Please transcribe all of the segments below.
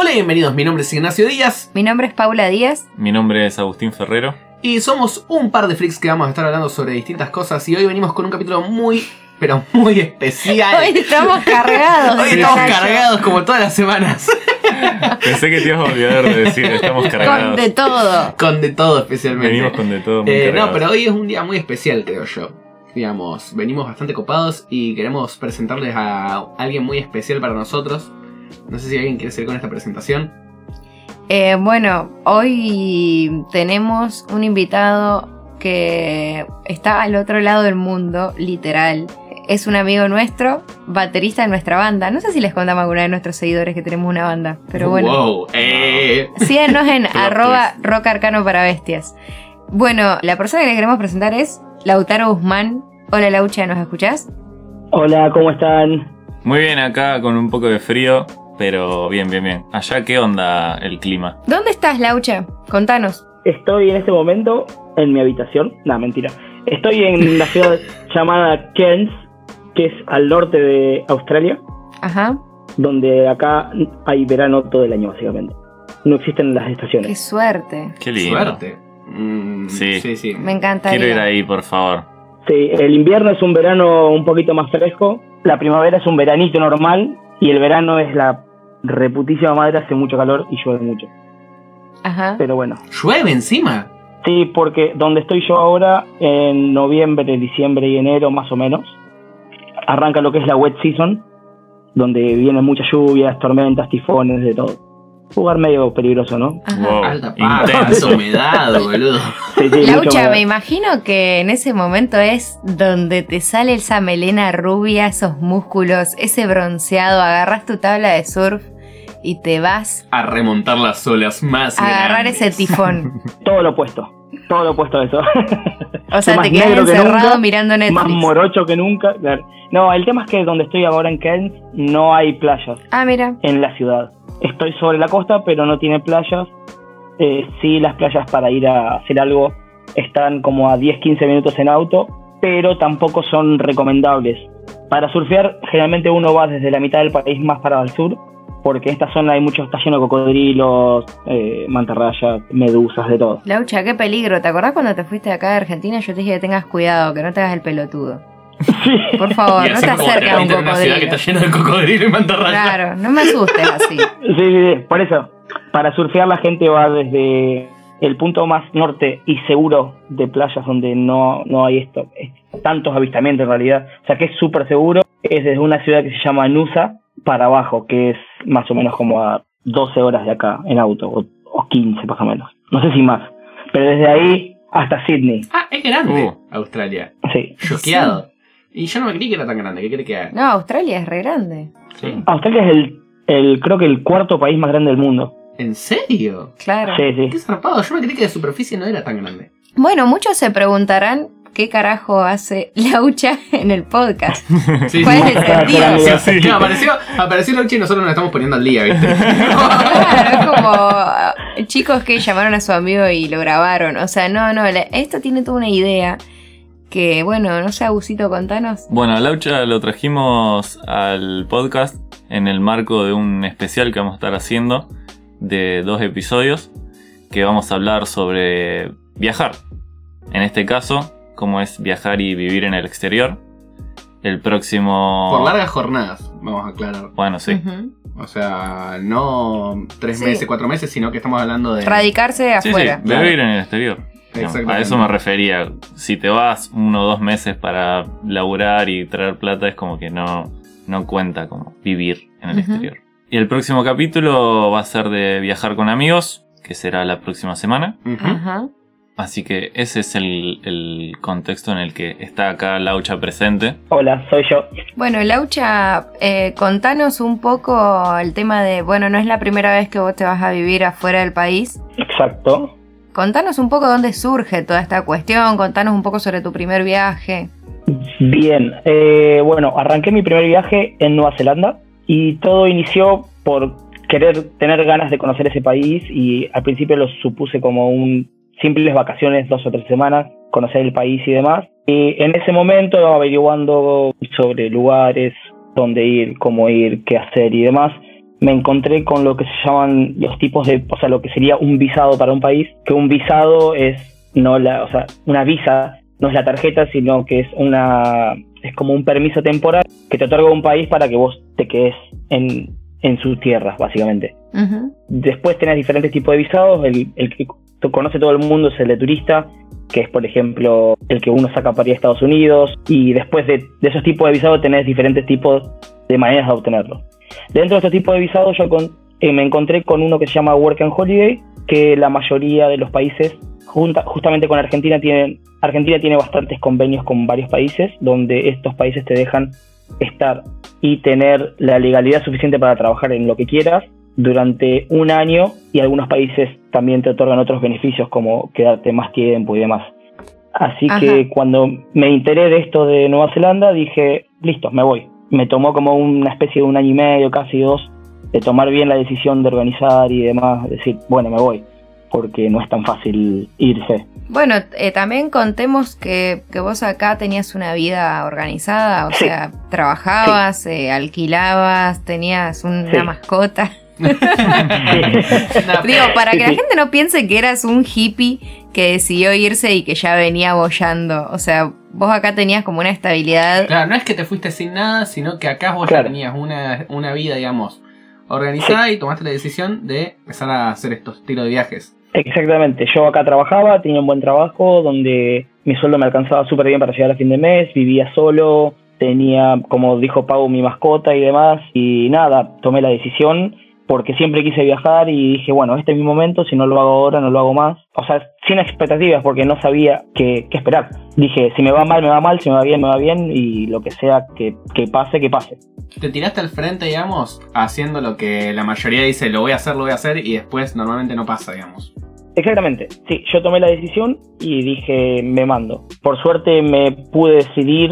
Hola y bienvenidos, mi nombre es Ignacio Díaz Mi nombre es Paula Díaz. Mi nombre es Agustín Ferrero. y somos un par de freaks que vamos a estar hablando sobre distintas cosas y hoy venimos con un capítulo muy, pero muy especial. Hoy estamos cargados. Hoy estamos cargados como todas las semanas. Pensé que te ibas a olvidar de decir, estamos Con cargados. de todo. con de todo especialmente. Venimos con de todo muy Eh, no, pero hoy es un día muy especial, creo yo. Digamos, venimos bastante copados y queremos presentarles a alguien muy especial para nosotros. No sé si alguien quiere seguir con esta presentación. Eh, bueno, hoy tenemos un invitado que está al otro lado del mundo, literal. Es un amigo nuestro, baterista de nuestra banda. No sé si les contamos a alguna de nuestros seguidores que tenemos una banda, pero bueno. Wow, eh. Síganos en arroba rock arcano para bestias. Bueno, la persona que les queremos presentar es Lautaro Guzmán. Hola Laucha, ¿nos escuchás? Hola, ¿cómo están? Muy bien acá con un poco de frío, pero bien, bien, bien. Allá, ¿qué onda el clima? ¿Dónde estás, Laucha? Contanos. Estoy en este momento en mi habitación. No, mentira. Estoy en la ciudad llamada Cairns, que es al norte de Australia, Ajá. donde acá hay verano todo el año, básicamente. No existen las Qué estaciones. suerte. Qué lindo. Suerte. Mm, Sí. sí, sí. Me encantaría. Quiero ir ahí, por favor. Sí, el invierno es un verano un poquito más fresco, la primavera es un veranito normal y el verano es la reputísima madre, hace mucho calor y llueve mucho. Ajá. Pero bueno, ¿Llueve encima? Sí, porque donde estoy yo ahora, en noviembre, diciembre y enero más o menos, arranca lo que es la wet season, donde vienen muchas lluvias, tormentas, tifones, de todo. Un lugar medio peligroso, ¿no? Wow, Alta intenso. humedad, boludo. Sí, sí, mucho Laucha, más. me imagino que en ese momento es donde te sale esa melena rubia, esos músculos, ese bronceado, agarras tu tabla de surf y te vas A remontar las olas más a agarrar grandes. ese tifón. Todo lo opuesto. Todo lo opuesto a eso. O sea, Más te quedas negro que encerrado nunca, mirando Más Netflix. morocho que nunca. No, el tema es que donde estoy ahora en Cairns no hay playas Ah, mira. en la ciudad. Estoy sobre la costa, pero no tiene playas. Eh, sí, las playas para ir a hacer algo están como a 10-15 minutos en auto, pero tampoco son recomendables. Para surfear, generalmente uno va desde la mitad del país más para el sur, porque en esta zona hay mucho, está lleno de cocodrilos, eh, mantarrayas, medusas, de todo. Laucha, qué peligro. ¿Te acordás cuando te fuiste acá de Argentina? Yo te dije que tengas cuidado, que no te hagas el pelotudo. Por favor, Y no te acerques a un ciudad que cocodrilo. está llena de cocodrilo y mantarrayas. Claro, no me asustes así. Sí, sí, sí, por eso. Para surfear la gente va desde el punto más norte y seguro de playas donde no, no hay esto, es- tantos avistamientos en realidad. O sea que es súper seguro. Es desde una ciudad que se llama Nusa para abajo, que es más o menos como a 12 horas de acá en auto, o, o 15 más o menos. No sé si más. Pero desde ahí hasta Sydney. Ah, es grande Uh. Australia. Sí. Choqueado. Y yo no me creí que era tan grande. ¿Qué cree que haga? No, Australia es re grande. Sí. Australia es el, el, creo que el cuarto país más grande del mundo. ¿En serio? Claro. Sí, sí. Qué zarpado. Yo me creí que de superficie no era tan grande. Bueno, muchos se preguntarán qué carajo hace Laucha en el podcast. Sí, ¿Cuál sí. es el sentido? Sí, Sí. sí. No, apareció, apareció Lauchi y nosotros nos estamos poniendo al día, ¿viste? Claro, es como chicos que llamaron a su amigo y lo grabaron. O sea, no, no, esto tiene toda una idea que, bueno, no sé, Agusito, contanos. Bueno, a Laucha lo trajimos al podcast en el marco de un especial que vamos a estar haciendo de dos episodios que vamos a hablar sobre viajar. En este caso, cómo es viajar y vivir en el exterior. El próximo... Por largas jornadas, vamos a aclarar. Bueno, sí. O sea, no tres Sí. meses, cuatro meses, sino que estamos hablando de. Radicarse Sí, sí, afuera. Claro. vivir en el exterior. Digamos, Exactamente. A eso me refería. Si te vas uno o dos meses para laburar y traer plata, es como que no, no cuenta como vivir en el Ujú. exterior. Y el próximo capítulo va a ser de viajar con amigos, que será la próxima semana. Ujú. Ajá. Así que ese es el, el contexto en el que está acá Laucha presente. Hola, soy yo. Bueno, Laucha, eh, contanos un poco el tema de, bueno, no es la primera vez que vos te vas a vivir afuera del país. Exacto. Contanos un poco dónde surge toda esta cuestión, contanos un poco sobre tu primer viaje. Bien, eh, bueno, arranqué mi primer viaje en Nueva Zelanda y todo inició por querer tener ganas de conocer ese país y al principio lo supuse como un simples vacaciones, dos o tres semanas, conocer el país y demás. Y en ese momento averiguando sobre lugares, dónde ir, cómo ir, qué hacer y demás, me encontré con lo que se llaman los tipos de, o sea, lo que sería un visado para un país, que un visado es no la, o sea, una visa no es la tarjeta, sino que es una es como un permiso temporal que te otorga un país para que vos te quedes en, en sus tierras, básicamente. Después tenés diferentes tipos de visados. El, el conoce todo el mundo es el de turista, que es, por ejemplo, el que uno saca para ir a Estados Unidos. Y después de, esos tipos de visados tenés diferentes tipos de maneras de obtenerlo. Dentro de estos tipos de visados yo eh, me encontré con uno que se llama Work and Holiday, que la mayoría de los países, junta- justamente con Argentina, tienen, Argentina tiene bastantes convenios con varios países, donde estos países te dejan estar y tener la legalidad suficiente para trabajar en lo que quieras durante un año y algunos países también te otorgan otros beneficios como quedarte más tiempo y demás. Así Ajá. que cuando me enteré de esto de Nueva Zelanda dije, listo, me voy. Me tomó como una especie de un año y medio, casi dos, de tomar bien la decisión de organizar y demás, decir, bueno, me voy, porque no es tan fácil irse. Bueno, eh, también contemos que, que vos acá tenías una vida organizada, o Sí. sea, trabajabas, eh, alquilabas, tenías una Sí. mascota. No, Digo, para que la gente no piense que eras un hippie que decidió irse y que ya venía bollando. O sea, vos acá tenías como una estabilidad. Claro, no es que te fuiste sin nada, sino que acá vos Claro. ya tenías una, una vida, digamos, organizada y tomaste la decisión de empezar a hacer estos tiros de viajes. Exactamente, yo acá trabajaba, tenía un buen trabajo donde mi sueldo me alcanzaba súper bien para llegar a fin de mes, vivía solo, tenía, como dijo Pau, mi mascota y demás, y nada, tomé la decisión porque siempre quise viajar y dije, bueno, este es mi momento, si no lo hago ahora, no lo hago más. O sea, sin expectativas porque no sabía qué, qué esperar. Dije, si me va mal, me va mal, si me va bien, me va bien, y lo que sea que, que pase, que pase. Te tiraste al frente, digamos, haciendo lo que la mayoría dice, lo voy a hacer, lo voy a hacer, y después normalmente no pasa, digamos. Exactamente, sí, yo tomé la decisión y dije, me mando. Por suerte me pude decidir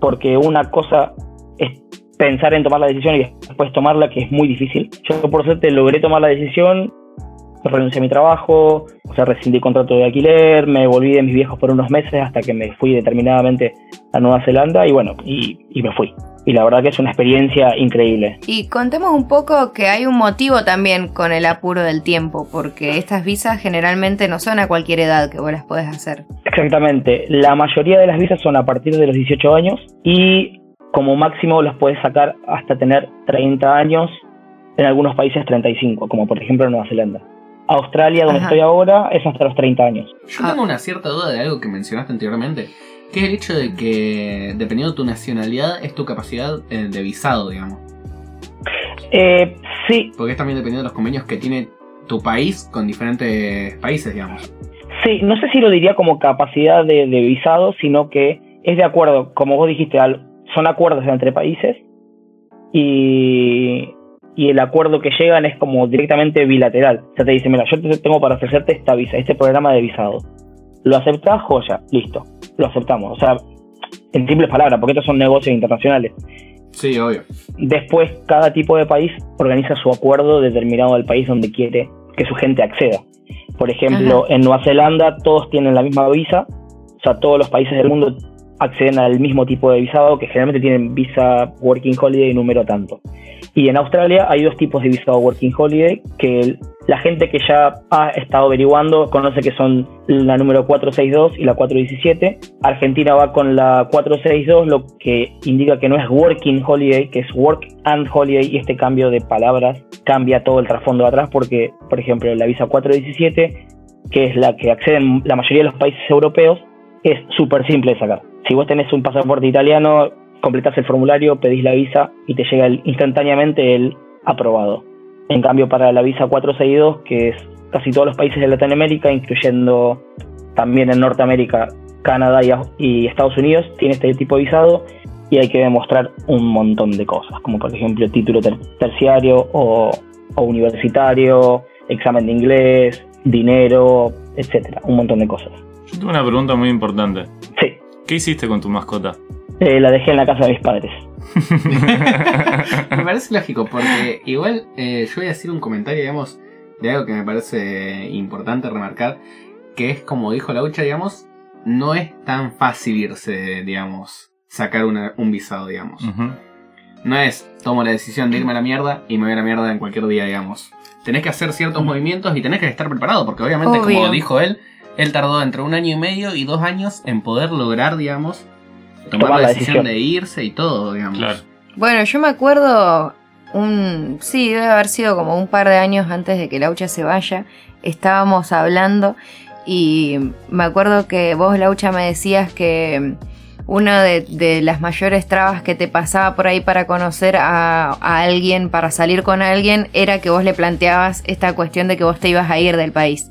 porque una cosa es pensar en tomar la decisión y después tomarla, que es muy difícil. Yo por suerte logré tomar la decisión, renuncié a mi trabajo, o sea, rescindí contrato de alquiler, me volví de mis viejos por unos meses hasta que me fui determinadamente a Nueva Zelanda y bueno, y, y me fui. Y la verdad que es una experiencia increíble. Y contemos un poco que hay un motivo también con el apuro del tiempo, porque estas visas generalmente no son a cualquier edad que vos las podés hacer. Exactamente. La mayoría de las visas son a partir de los 18 años y como máximo los puedes sacar hasta tener 30 años, en algunos países 35, como por ejemplo en Nueva Zelanda. Australia, donde Ajá. estoy ahora, es hasta los 30 años. Yo tengo una cierta duda de algo que mencionaste anteriormente, que es el hecho de que, dependiendo de tu nacionalidad, es tu capacidad eh, de visado, digamos. Eh, sí, Porque es también dependiendo de los convenios que tiene tu país con diferentes países, digamos. sí, no sé si lo diría como capacidad de, de visado, sino que es de acuerdo, como vos dijiste, al- son acuerdos entre países y, y el acuerdo que llegan es como directamente bilateral. O sea, te dice, mira, yo te tengo para ofrecerte esta visa, este programa de visado. ¿Lo aceptás? Joya, listo, lo aceptamos. O sea, en simples palabras, porque estos son negocios internacionales. Sí, obvio. Después, cada tipo de país organiza su acuerdo determinado del país donde quiere que su gente acceda. Por ejemplo, en Nueva Zelanda todos tienen la misma visa, o sea, todos los países del mundo acceden al mismo tipo de visado, que generalmente tienen visa Working Holiday número tanto. Y en Australia hay dos tipos de visado Working Holiday, que la gente que ya ha estado averiguando conoce que son la número 462 y la 417. Argentina va con la 462, lo que indica que no es Working Holiday, que es Work and Holiday, y este cambio de palabras cambia todo el trasfondo de atrás, porque, por ejemplo, la visa 417, que es la que acceden la mayoría de los países europeos, es súper simple de sacar. Si vos tenés un pasaporte italiano, completás el formulario, pedís la visa y te llega el- instantáneamente el aprobado. En cambio, para la visa 462, que es casi todos los países de Latinoamérica, incluyendo también en Norteamérica, Canadá y, y Estados Unidos, tiene este tipo de visado y hay que demostrar un montón de cosas, como por ejemplo título ter- terciario o, o universitario, examen de inglés, dinero, etcétera, un montón de cosas. Yo tengo una pregunta muy importante. Sí, ¿Qué hiciste con tu mascota? eh, la dejé en la casa de mis padres. me parece lógico, porque igual eh, yo voy a decir un comentario, digamos, de algo que me parece importante remarcar, que es como dijo Laucha, digamos, no es tan fácil irse, digamos, sacar una- un visado, digamos. No es tomo la decisión de irme a la mierda y me voy a la mierda en cualquier día, digamos. Tenés que hacer ciertos movimientos y tenés que estar preparado, porque obviamente, Obvio. como dijo él, él tardó entre un año y medio y dos años en poder lograr, digamos, tomar, Tomar la la decisión de irse y todo, digamos. Claro. Bueno, yo me acuerdo un sí, debe haber sido como un par de años antes de que Laucha se vaya. Estábamos hablando y me acuerdo que vos, Laucha, me decías que una de, de las mayores trabas que te pasaba por ahí para conocer a, a alguien, para salir con alguien, era que vos le planteabas esta cuestión de que vos te ibas a ir del país.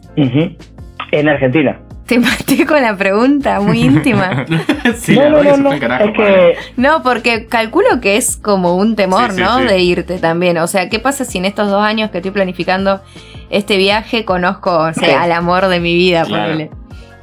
En Argentina. Te maté con la pregunta, muy íntima. sí, no, la no, no, no. carajo, es que No, porque calculo que es como un temor, Sí, sí, ¿no? sí. De irte también. O sea, ¿qué pasa si en estos dos años que estoy planificando este viaje conozco o sea, Sí. al amor de mi vida? Claro. ponele?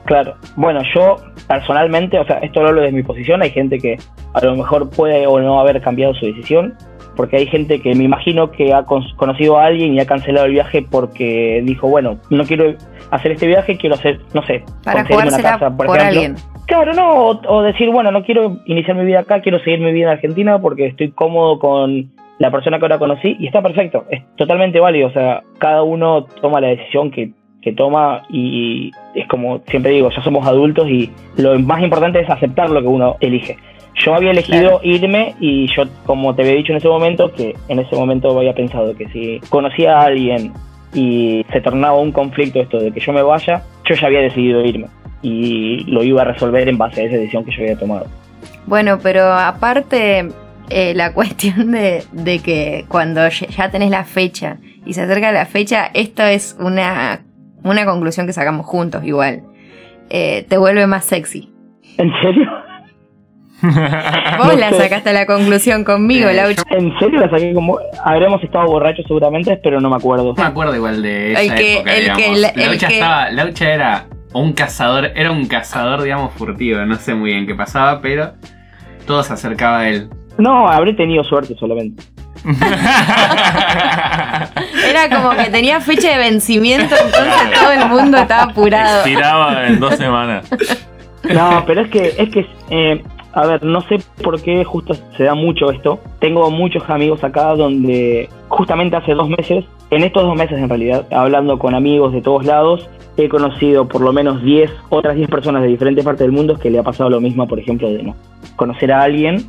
Claro, bueno, yo personalmente, o sea, esto lo hablo desde mi posición, hay gente que a lo mejor puede o no haber cambiado su decisión, porque hay gente que me imagino que ha con- conocido a alguien y ha cancelado el viaje porque dijo, bueno, no quiero hacer este viaje, quiero hacer, no sé, Para una casa, por, por, ejemplo. alguien. Claro, no, o, o decir, bueno, no quiero iniciar mi vida acá, quiero seguir mi vida en Argentina porque estoy cómodo con la persona que ahora conocí y está perfecto, es totalmente válido, o sea, cada uno toma la decisión que, que toma y es como siempre digo, ya somos adultos y lo más importante es aceptar lo que uno elige. Yo había elegido irme y yo, como te había dicho en ese momento, que en ese momento había pensado que si conocía a alguien y se tornaba un conflicto esto de que yo me vaya, yo ya había decidido irme y lo iba a resolver en base a esa decisión que yo había tomado. Bueno, pero aparte, eh, la cuestión de, de que cuando ya ya tenés la fecha y se acerca la fecha, esto es una, una conclusión que sacamos juntos igual. Eh, te vuelve más sexy. ¿En serio? Vos la sacaste a la conclusión conmigo, Eh, Laucha. ¿En serio la saqué como.? Habremos estado borrachos seguramente, pero no me acuerdo. No me acuerdo igual de esa El que- época, el digamos. que- el- el Laucha que- estaba, Laucha era un cazador, era un cazador, digamos, furtivo. No sé muy bien qué pasaba, pero todo se acercaba a él. No, habré tenido suerte solamente. Era como que tenía fecha de vencimiento, entonces todo el mundo estaba apurado. Expiraba en dos semanas. No, pero es que, es que, eh, a ver, no sé por qué justo se da mucho esto. Tengo muchos amigos acá donde justamente hace dos meses, en estos dos meses en realidad, hablando con amigos de todos lados, he conocido por lo menos 10, otras 10 personas de diferentes partes del mundo que le ha pasado lo mismo, por ejemplo, de no conocer a alguien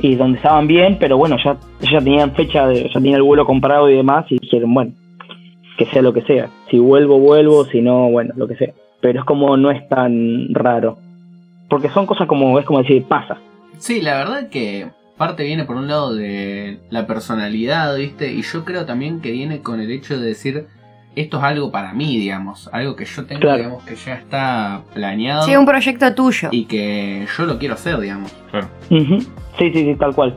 y donde estaban bien, pero bueno, ya, ya tenían fecha, de, ya tenían el vuelo comprado y demás y dijeron, bueno, que sea lo que sea. Si vuelvo, vuelvo, si no, bueno, lo que sea. Pero es como no es tan raro. Porque son cosas como, es como decir, pasa. Sí, la verdad que parte viene por un lado de la personalidad, ¿viste? Y yo creo también que viene con el hecho de decir, esto es algo para mí, digamos. Algo que yo tengo, Claro. digamos, que ya está planeado Sí, un proyecto tuyo. y que yo lo quiero hacer, digamos. Ujú. Sí, sí, sí, tal cual.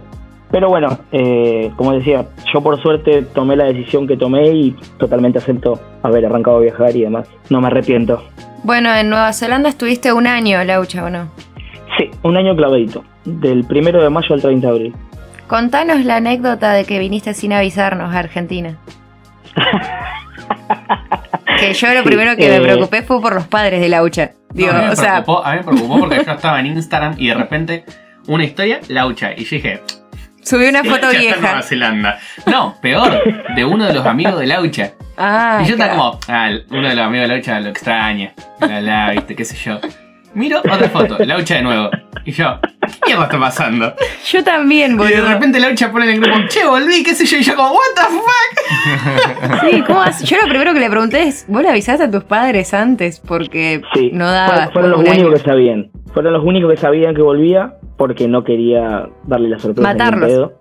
Pero bueno, eh, como decía, yo por suerte tomé la decisión que tomé y totalmente acepto haber arrancado a viajar y demás. No me arrepiento. Bueno, en Nueva Zelanda estuviste un año, Laucha, ¿o no? Sí, un año clavadito. Del primero de mayo al 30 de abril. Contanos la anécdota de que viniste sin avisarnos a Argentina. Que yo lo Sí, primero que eh, me preocupé fue por los padres de Laucha. Digo, No, a, mí me o sea, preocupó, a mí me preocupó porque yo estaba en Instagram y de repente una historia, Laucha. Y yo dije, subí una foto está en Nueva vieja. Zelanda. No, peor, de uno de los amigos de Laucha. Ah, y yo estaba como, ah, uno de los amigos de Laucha lo extraña. La, la, viste, qué sé yo. Miro otra foto, Laucha de nuevo. Y yo, ¿qué mierda está pasando? Yo también, Y de boludo. repente Laucha pone en el grupo, che, volví, qué sé yo. Y yo como, what the fuck? Sí, ¿cómo haces? Yo lo primero que le pregunté es, ¿vos le avisaste a tus padres antes? Porque Sí, no daba. fueron, fueron los únicos que sabían. Fueron los únicos que sabían que volvía porque no quería darle la sorpresa. Matarlos.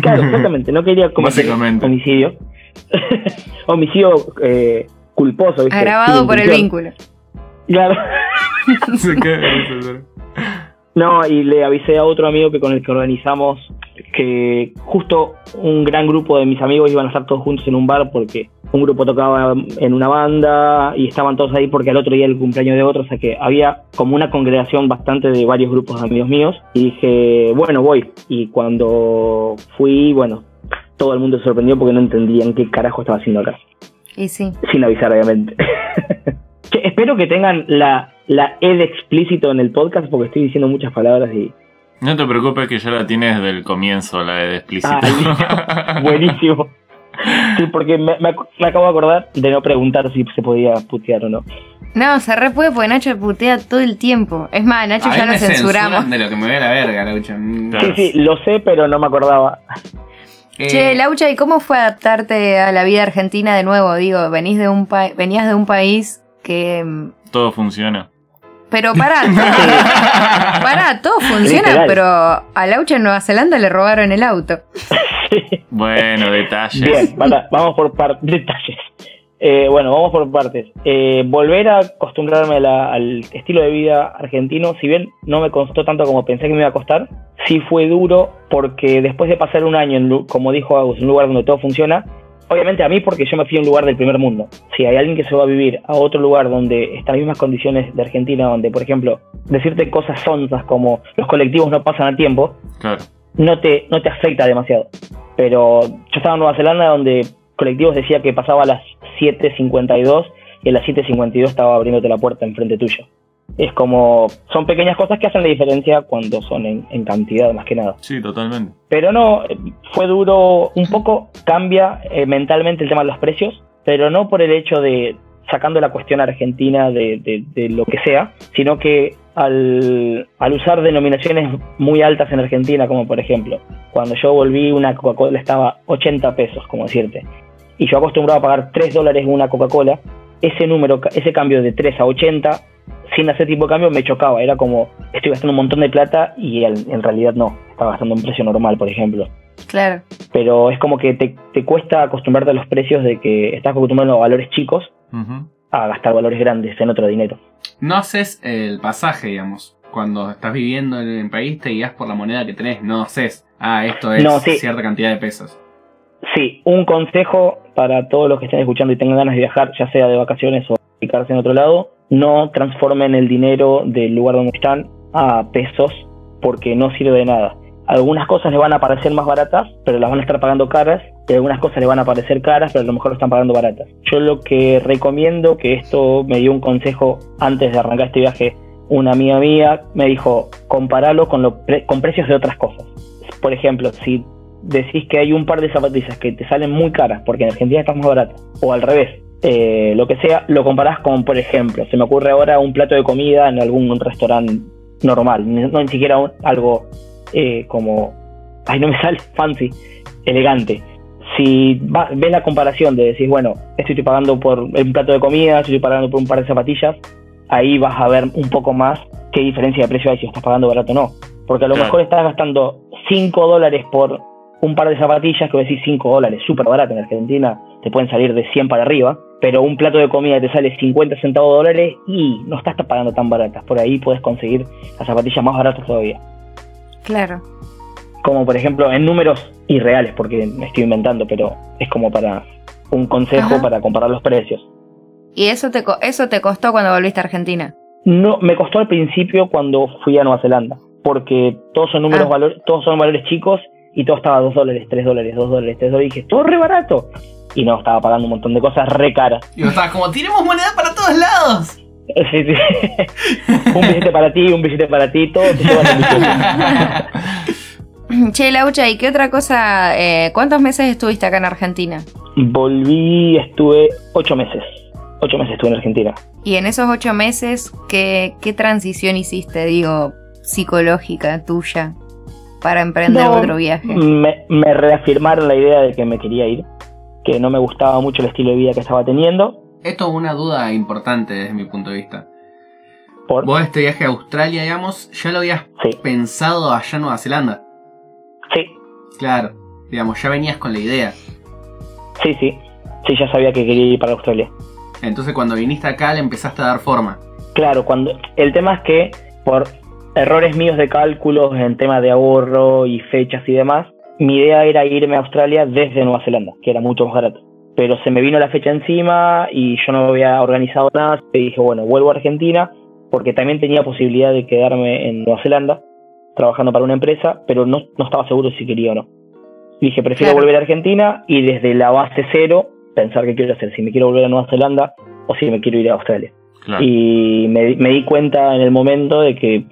Claro, exactamente. No quería cometer homicidio. homicidio eh, culposo. ¿viste? Agravado Sin por el vínculo. Claro. No, y le avisé a otro amigo que con el que organizamos que justo un gran grupo de mis amigos iban a estar todos juntos en un bar porque un grupo tocaba en una banda y estaban todos ahí porque al otro día era el cumpleaños de otro, o sea que había como una congregación bastante de varios grupos de amigos míos y dije, bueno, voy. Y cuando fui, bueno, todo el mundo se sorprendió porque no entendían qué carajo estaba haciendo acá, Y sí. sin avisar obviamente. Che, espero que tengan la, la E de explícito en el podcast porque estoy diciendo muchas palabras y No te preocupes que ya la tienes desde el comienzo, la de explícito. Ah, buenísimo. Sí, porque me, me ac- me acabo de acordar de no preguntar si se podía putear o no. No, se re puede porque Nacho putea todo el tiempo. Es más, Nacho A ya lo me censuramos. de lo que me ve a la verga, Laucha. Mm. Sí, sí, lo sé, pero no me acordaba. Eh, Che, Laucha, ¿y cómo fue adaptarte a la vida argentina de nuevo? Digo, venís de un pa- venías de un país que... mm, Todo funciona. Pero pará, pará, todo funciona, Literal. pero a Laucha en Nueva Zelanda le robaron el auto. Bueno, detalles. Bien, para- vamos por par- detalles. Eh, bueno, vamos por partes. Eh, volver a acostumbrarme a la- al estilo de vida argentino, si bien no me costó tanto como pensé que me iba a costar, sí fue duro porque después de pasar un año, en, como dijo Agus, en un lugar donde todo funciona, obviamente a mí porque yo me fui a un lugar del primer mundo. Si hay alguien que se va a vivir a otro lugar donde están las mismas condiciones de Argentina, donde, por ejemplo, decirte cosas sonzas como los colectivos no pasan a tiempo, Claro. no te, no te afecta demasiado. Pero yo estaba en Nueva Zelanda donde colectivos decía que pasaba a las 7.52 y a las 7.52 estaba abriéndote la puerta enfrente tuyo. Es como, son pequeñas cosas que hacen la diferencia cuando son en, en cantidad más que nada. Sí, totalmente. Pero no, fue duro, un poco cambia eh, mentalmente el tema de los precios, pero no por el hecho de sacando la cuestión argentina de, de- de lo que sea, sino que al, al usar denominaciones muy altas en Argentina, como por ejemplo, cuando yo volví una Coca-Cola estaba 80 pesos, como decirte, y yo acostumbrado a pagar 3 dólares una Coca-Cola, ese número, ese cambio de 3 a 80, sin hacer tipo de cambio, me chocaba, era como, estoy gastando un montón de plata y en- en realidad no, estaba gastando un precio normal, por ejemplo Claro. pero es como que te, te cuesta acostumbrarte a los precios de que estás acostumbrado a valores chicos a gastar valores grandes en otro dinero. No haces el pasaje, digamos. Cuando estás viviendo en el país te guías por la moneda que tenés. No haces, ah, esto es No, sí. cierta cantidad de pesos. Sí, un consejo para todos los que estén escuchando y tengan ganas de viajar, ya sea de vacaciones o picarse en otro lado, no transformen el dinero del lugar donde están a pesos porque no sirve de nada. Algunas cosas les van a parecer más baratas, pero las van a estar pagando caras, y algunas cosas les van a parecer caras, pero a lo mejor lo están pagando baratas. Yo lo que recomiendo, que esto me dio un consejo antes de arrancar este viaje, una amiga mía me dijo, comparalo con, pre- con precios de otras cosas. Por ejemplo, si decís que hay un par de zapatillas que te salen muy caras porque en Argentina están más baratas, o al revés, eh, lo que sea, lo comparás con, por ejemplo, se me ocurre ahora un plato de comida en algún restaurante normal, no ni siquiera un- algo eh, como, ay, no me sale, fancy, elegante. Si va- ves la comparación de decir, bueno, esto estoy pagando por un plato de comida, esto estoy pagando por un par de zapatillas, ahí vas a ver un poco más qué diferencia de precio hay si estás pagando barato o no. Porque a lo mejor estás gastando 5 dólares por un par de zapatillas, que voy a decir 5 dólares, súper barato en Argentina, te pueden salir de 100 para arriba, pero un plato de comida te sale 50 centavos de dólares y no estás pagando tan baratas. Por ahí puedes conseguir las zapatillas más baratas todavía. Claro. Como por ejemplo en números irreales, porque me estoy inventando, pero es como para un consejo Ajá. para comparar los precios. ¿Y eso te, eso te costó cuando volviste a Argentina? No, me costó al principio cuando fui a Nueva Zelanda, porque todos son números Ah. valores, todos son valores chicos y todo estaba 2 dólares, 3 dólares, 2 dólares, 3 dólares. Y dije, todo re barato. Y no, estaba pagando un montón de cosas re caras. Y vos estabas como, tiremos moneda para todos lados. Sí, sí. un billete para ti, un billete para ti, llevan el billete. Che, Laucha, ¿y qué otra cosa? eh, ¿Cuántos meses estuviste acá en Argentina? Volví, estuve 8 meses. 8 meses estuve en Argentina. Y en esos ocho meses, ¿qué, qué transición hiciste, digo, psicológica tuya para emprender No, otro viaje? Me, me reafirmaron la idea de que me quería ir, que no me gustaba mucho el estilo de vida que estaba teniendo. Esto es una duda importante desde mi punto de vista. Por, Vos este viaje a Australia, digamos, ya lo habías Sí. pensado allá en Nueva Zelanda. sí, Claro, digamos, ya venías con la idea. sí, sí. Sí, ya sabía que quería ir para Australia. Entonces cuando viniste acá le empezaste a dar forma. Claro, cuando el tema es que por errores míos de cálculos en tema de ahorro y fechas y demás, mi idea era irme a Australia desde Nueva Zelanda, que era mucho más barato. Pero se me vino la fecha encima y yo no había organizado nada. Y dije, bueno, vuelvo a Argentina porque también tenía posibilidad de quedarme en Nueva Zelanda trabajando para una empresa, pero no, no estaba seguro si quería o no. Dije, prefiero Claro. volver a Argentina y desde la base cero pensar qué quiero hacer, si me quiero volver a Nueva Zelanda o si me quiero ir a Australia. Claro. Y me, di- me di cuenta en el momento de que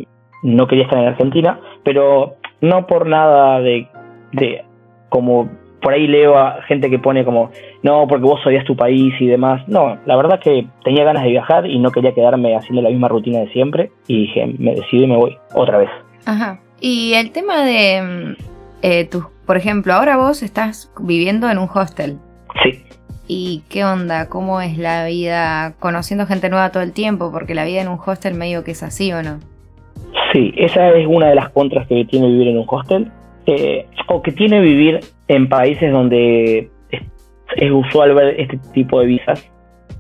no quería estar en Argentina, pero no por nada de, de como por ahí leo a gente que pone como, no, porque vos odias tu país y demás. No, la verdad que tenía ganas de viajar y no quería quedarme haciendo la misma rutina de siempre. Y dije, me decido y me voy otra vez. Ajá. Y el tema de, mm, eh, tus, por ejemplo, ahora vos estás viviendo en un hostel. Sí. ¿Y qué onda? ¿Cómo es la vida conociendo gente nueva todo el tiempo? Porque la vida en un hostel medio que es así o no. Sí, esa es una de las contras que tiene vivir en un hostel. Eh, o que tiene vivir en países donde es, usual ver este tipo de visas.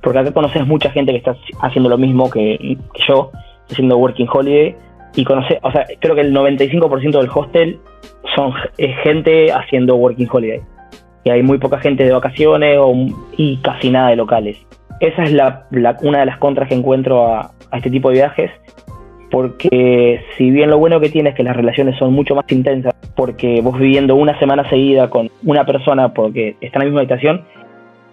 Porque acá conoces mucha gente que está haciendo lo mismo que, yo, haciendo Working Holiday. Y conoces, o sea, creo que el 95% del hostel son es gente haciendo Working Holiday. Y hay muy poca gente de vacaciones o, y casi nada de locales. Esa es la, una de las contras que encuentro a este tipo de viajes porque si bien lo bueno que tiene es que las relaciones son mucho más intensas, porque vos viviendo una semana seguida con una persona porque está en la misma habitación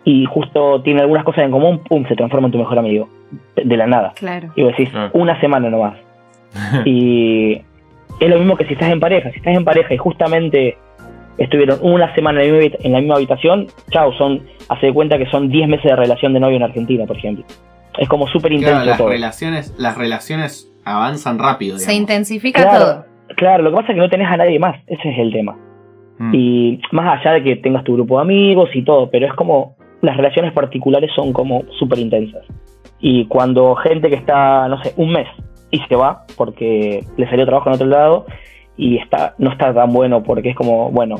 y justo tiene algunas cosas en común, pum, se transforma en tu mejor amigo, de, la nada. Claro. Y vos decís, Claro. una semana nomás. y es lo mismo que si estás en pareja, si estás en pareja y justamente estuvieron una semana en la misma, habita- en la misma habitación, chao, son, hace de cuenta que son 10 meses de relación de novio en Argentina, por ejemplo. Es como súper intenso Claro, las todo. relaciones, las relaciones avanzan rápido, Se intensifica Claro, todo. claro, lo que pasa es que no tenés a nadie más, ese es el tema. Mm. Y más allá de que tengas tu grupo de amigos y todo, pero es como las relaciones particulares son como súper intensas. Y cuando gente que está, no sé, un mes y se va porque le salió trabajo en otro lado y está no está tan bueno porque es como, bueno,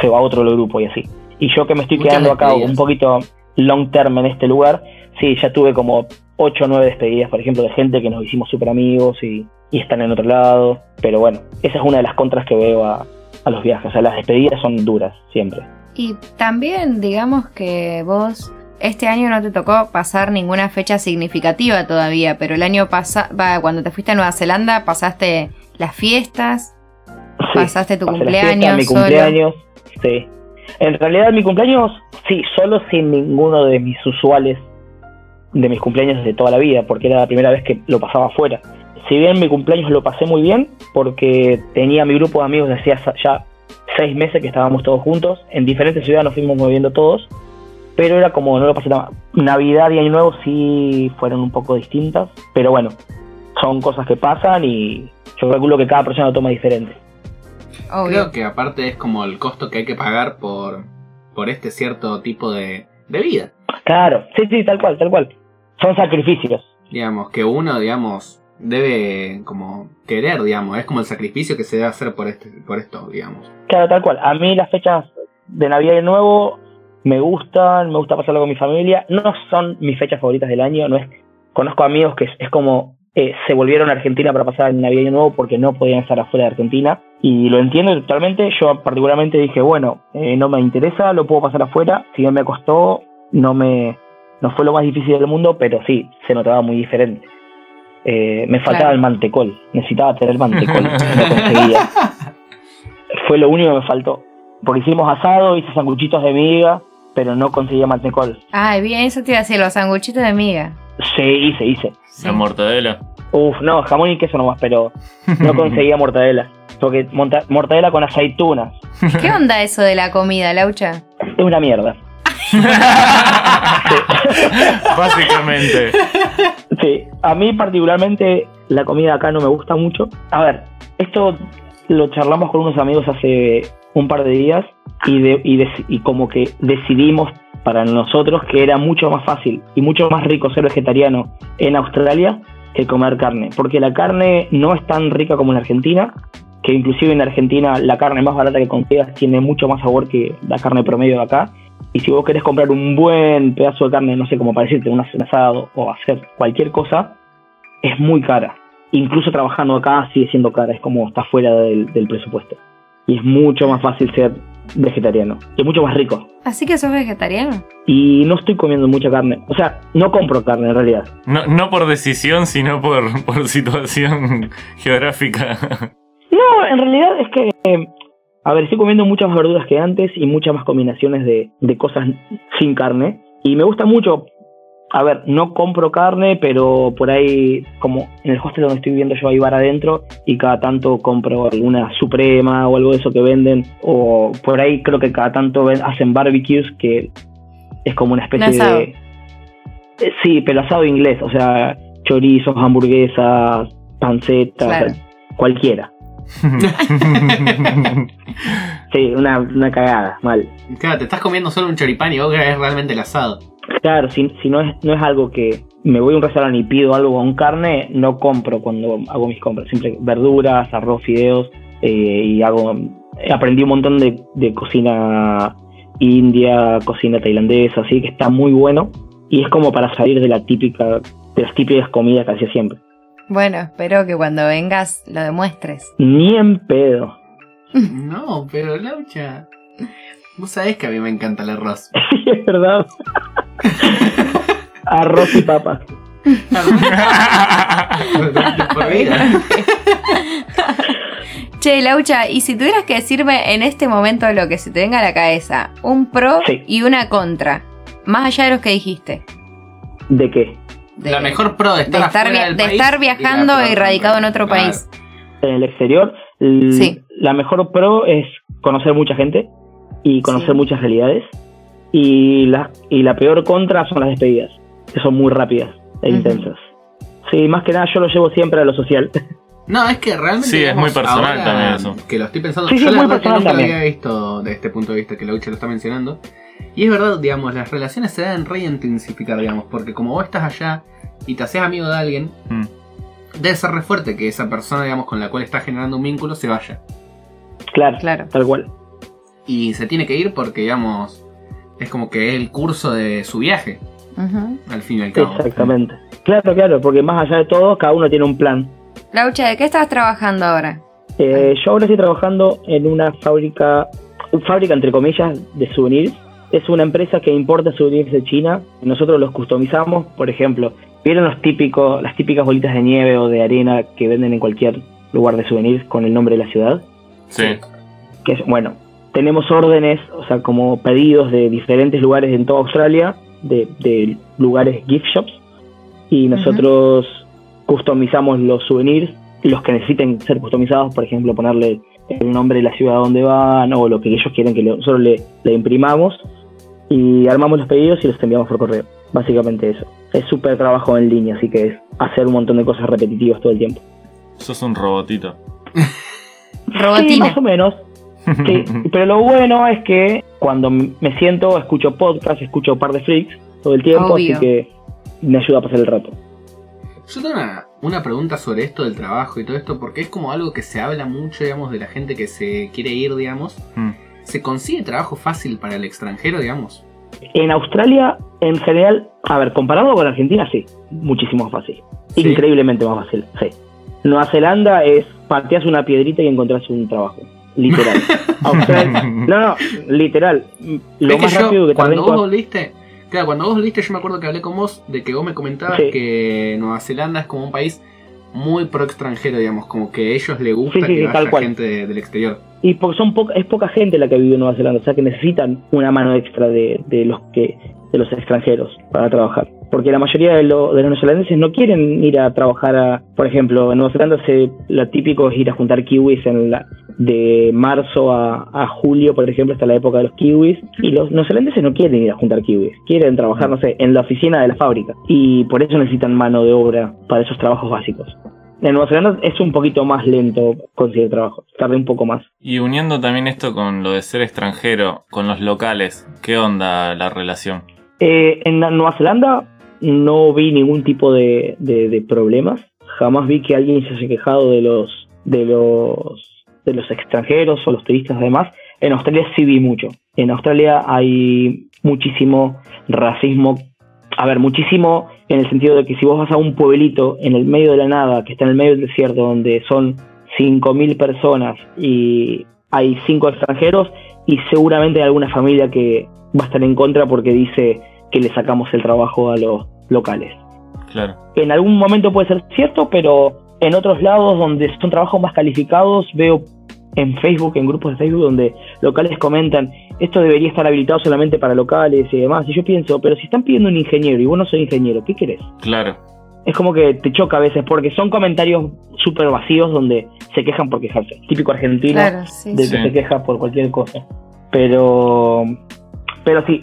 se va a otro grupo y así. Y yo que me estoy Muchas quedando acá un poquito long term en este lugar, sí, ya tuve como 8 o 9 despedidas, por ejemplo, de gente que nos hicimos súper amigos y, y están en otro lado. Pero bueno, esa es una de las contras que veo a, a los viajes. O sea, las despedidas son duras, siempre. Y también, digamos que vos este año no te tocó pasar ninguna fecha significativa todavía, pero el año pasado, cuando te fuiste a Nueva Zelanda, pasaste las fiestas, Sí, pasaste tu cumpleaños fiesta, mi solo. cumpleaños, sí. En realidad mi cumpleaños, sí, solo sin ninguno de mis usuales de mis cumpleaños de toda la vida, porque era la primera vez que lo pasaba afuera. Si bien mi cumpleaños lo pasé muy bien, porque tenía mi grupo de amigos desde hace ya seis meses que estábamos todos juntos, en diferentes ciudades nos fuimos moviendo todos, pero era como no lo pasé tan mal. Navidad y Año Nuevo sí fueron un poco distintas, pero bueno, son cosas que pasan y yo calculo que cada persona lo toma diferente. Obvio. Creo que aparte es como el costo que hay que pagar por, por este cierto tipo de, de vida. Claro, sí, sí, tal cual, tal cual. Son sacrificios. Digamos, que uno, digamos, debe como querer, digamos. Es como el sacrificio que se debe hacer por, este, por esto, digamos. Claro, tal cual. A mí las fechas de Navidad y Nuevo me gustan, me gusta pasarlo con mi familia. No son mis fechas favoritas del año, no es. Conozco amigos que es, es como eh, se volvieron a Argentina para pasar el Navidad y Nuevo porque no podían estar afuera de Argentina. Y lo entiendo totalmente. Yo particularmente dije, bueno, eh, no me interesa, lo puedo pasar afuera. Si bien me costó, no me no fue lo más difícil del mundo, pero sí, se notaba muy diferente. Eh, me faltaba Claro. el mantecol, necesitaba tener mantecol, no conseguía. Fue lo único que me faltó. Porque hicimos asado, hice sanguchitos de miga, pero no conseguía mantecol. Ay, bien, eso te iba a decir, los sanguchitos de miga. Sí, hice, hice. Sí. La mortadela. Uf, no, jamón y queso nomás, pero no conseguía mortadela. Porque monta- mortadela con aceitunas ¿Qué onda eso de la comida, Laucha? es una mierda. Básicamente. Sí, a mí particularmente la comida acá no me gusta mucho. A ver, esto lo charlamos con unos amigos hace un par de días y, y como que decidimos para nosotros que era mucho más fácil y mucho más rico ser vegetariano en Australia que comer carne. Porque la carne no es tan rica como en Argentina, que inclusive en Argentina la carne más barata que consigas tiene mucho más sabor que la carne promedio de acá. Y si vos querés comprar un buen pedazo de carne, no sé, como para decirte, un asado o hacer cualquier cosa, es muy cara. Incluso trabajando acá sigue siendo cara, es como está fuera del, del presupuesto. Y es mucho más fácil ser vegetariano. Y es mucho más rico. ¿Así que sos vegetariano? Y no estoy comiendo mucha carne. O sea, no compro carne en realidad. No, no por decisión, sino por, por situación geográfica. No, en realidad es que, eh, a ver, estoy comiendo muchas más verduras que antes y muchas más combinaciones de, de cosas sin carne. Y me gusta mucho a ver, no compro carne, pero por ahí, como en el hostel donde estoy viviendo yo hay bar adentro y cada tanto compro alguna suprema o algo de eso que venden. O por ahí creo que cada tanto ven- hacen barbecues que es como una especie Un asado. de... Eh, Sí, pero asado inglés, o sea, chorizos, hamburguesas, pancetas, Claro. o sea, cualquiera. Sí, una, una cagada, mal. Claro, te estás comiendo solo un choripán y vos querés realmente el asado. Claro, si, si no, es, no es algo que me voy a un restaurante y pido algo con carne, no compro cuando hago mis compras. Siempre verduras, arroz, fideos eh, y hago... Aprendí un montón de, de cocina india, cocina tailandesa, así que está muy bueno. Y es como para salir de la típica, de las típicas comidas que hacía siempre. Bueno, espero que cuando vengas lo demuestres. Ni en pedo. No, pero Laucha. Vos sabés que a mí me encanta el arroz. Sí, es verdad. Arroz y papas. Por vida. Che, Laucha, y si tuvieras que decirme en este momento lo que se te venga a la cabeza, un pro Sí. y una contra, más allá de los que dijiste. ¿De qué? De- la mejor pro de estar, de estar, afuera via- del de país estar y la viajando y radicado en otro Claro. país. en el exterior, Sí. la mejor pro es conocer mucha gente y conocer Sí. muchas realidades. Y la, y la peor contra son las despedidas, que son muy rápidas e intensas. Sí, más que nada yo lo llevo siempre a lo social. No, es que realmente. Sí, es muy personal también eso. Que lo estoy pensando. Sí, sí, yo la muy verdad que personal nunca lo también. había visto de este punto de vista que Laucha lo está mencionando. Y es verdad, digamos, las relaciones se deben reintensificar, digamos, porque como vos estás allá y te haces amigo de alguien, Mm. debe ser re fuerte que esa persona, digamos, con la cual estás generando un vínculo se vaya. claro, Claro. tal cual. Y se tiene que ir porque, digamos, es como que es el curso de su viaje, al fin y al cabo. Exactamente. Claro, claro, porque más allá de todo, cada uno tiene un plan. Laucha, ¿de qué estás trabajando ahora? Eh, yo ahora estoy trabajando en una fábrica, fábrica entre comillas, de souvenirs. Es una empresa que importa souvenirs de China. Nosotros los customizamos, por ejemplo, ¿vieron los típicos, las típicas bolitas de nieve o de arena que venden en cualquier lugar de souvenirs con el nombre de la ciudad? Sí. Que es, bueno, tenemos órdenes, o sea, como pedidos de diferentes lugares en toda Australia, de, de lugares gift shops, y nosotros customizamos los souvenirs, los que necesiten ser customizados, por ejemplo, ponerle el nombre de la ciudad donde van o lo que ellos quieren que le- nosotros le, le imprimamos y armamos los pedidos y los enviamos por correo. Básicamente eso. Es súper trabajo en línea, así que es hacer un montón de cosas repetitivas todo el tiempo. Sos un robotito. Sí, Robotina. más o menos. Sí, pero lo bueno es que cuando me siento, escucho podcast, escucho un par de freaks todo el tiempo, Obvio. así que me ayuda a pasar el rato. Yo tengo una, una pregunta sobre esto del trabajo y todo esto, porque es como algo que se habla mucho, digamos, de la gente que se quiere ir, digamos. Mm. ¿Se consigue trabajo fácil para el extranjero, digamos? En Australia, en general, a ver, comparado con Argentina, sí, muchísimo más fácil. Sí. Increíblemente más fácil, sí. Nueva Zelanda es pateas una piedrita y encontrás un trabajo. Literal. Australia, no, no, literal. Lo Es más yo, rápido que cuando vos volviste, claro, cuando vos volviste yo me acuerdo que hablé con vos de que vos me comentabas Sí. que Nueva Zelanda es como un país muy pro extranjero, digamos, como que a ellos les gusta Sí, sí, que vaya cual. gente de- del exterior. Y porque son poca, es poca gente la que vive en Nueva Zelanda, o sea que necesitan una mano extra de, de los que de los extranjeros para trabajar. Porque la mayoría de, lo- de los neozelandeses no quieren ir a trabajar a, por ejemplo, en Nueva Zelanda se, lo típico es ir a juntar kiwis en la, de marzo a, a julio, por ejemplo, hasta la época de los kiwis. Y los neozelandeses no quieren ir a juntar kiwis, quieren trabajar, no sé, en la oficina de la fábrica. Y por eso necesitan mano de obra para esos trabajos básicos. En Nueva Zelanda es un poquito más lento conseguir trabajo, tarda un poco más. Y uniendo también esto con lo de ser extranjero, con los locales, ¿qué onda la relación? Eh, en Nueva Zelanda no vi ningún tipo de, de- problemas. Jamás vi que alguien se haya quejado de los, de los de los extranjeros o los turistas además. En Australia sí vi mucho. En Australia hay muchísimo racismo. A ver, muchísimo en el sentido de que si vos vas a un pueblito en el medio de la nada, que está en el medio del desierto, donde son 5.000 personas y hay 5 extranjeros, y seguramente hay alguna familia que va a estar en contra porque dice que le sacamos el trabajo a los locales. Claro. En algún momento puede ser cierto, pero en otros lados donde son trabajos más calificados, veo en Facebook, en grupos de Facebook, donde locales comentan, esto debería estar habilitado solamente para locales y demás. Y yo pienso, pero si están pidiendo un ingeniero y vos no sos ingeniero, ¿qué querés? Claro. Es como que te choca a veces porque son comentarios súper vacíos donde se quejan por quejarse. Típico argentino Claro, sí. de Sí. que se queja por cualquier cosa. Pero, pero sí,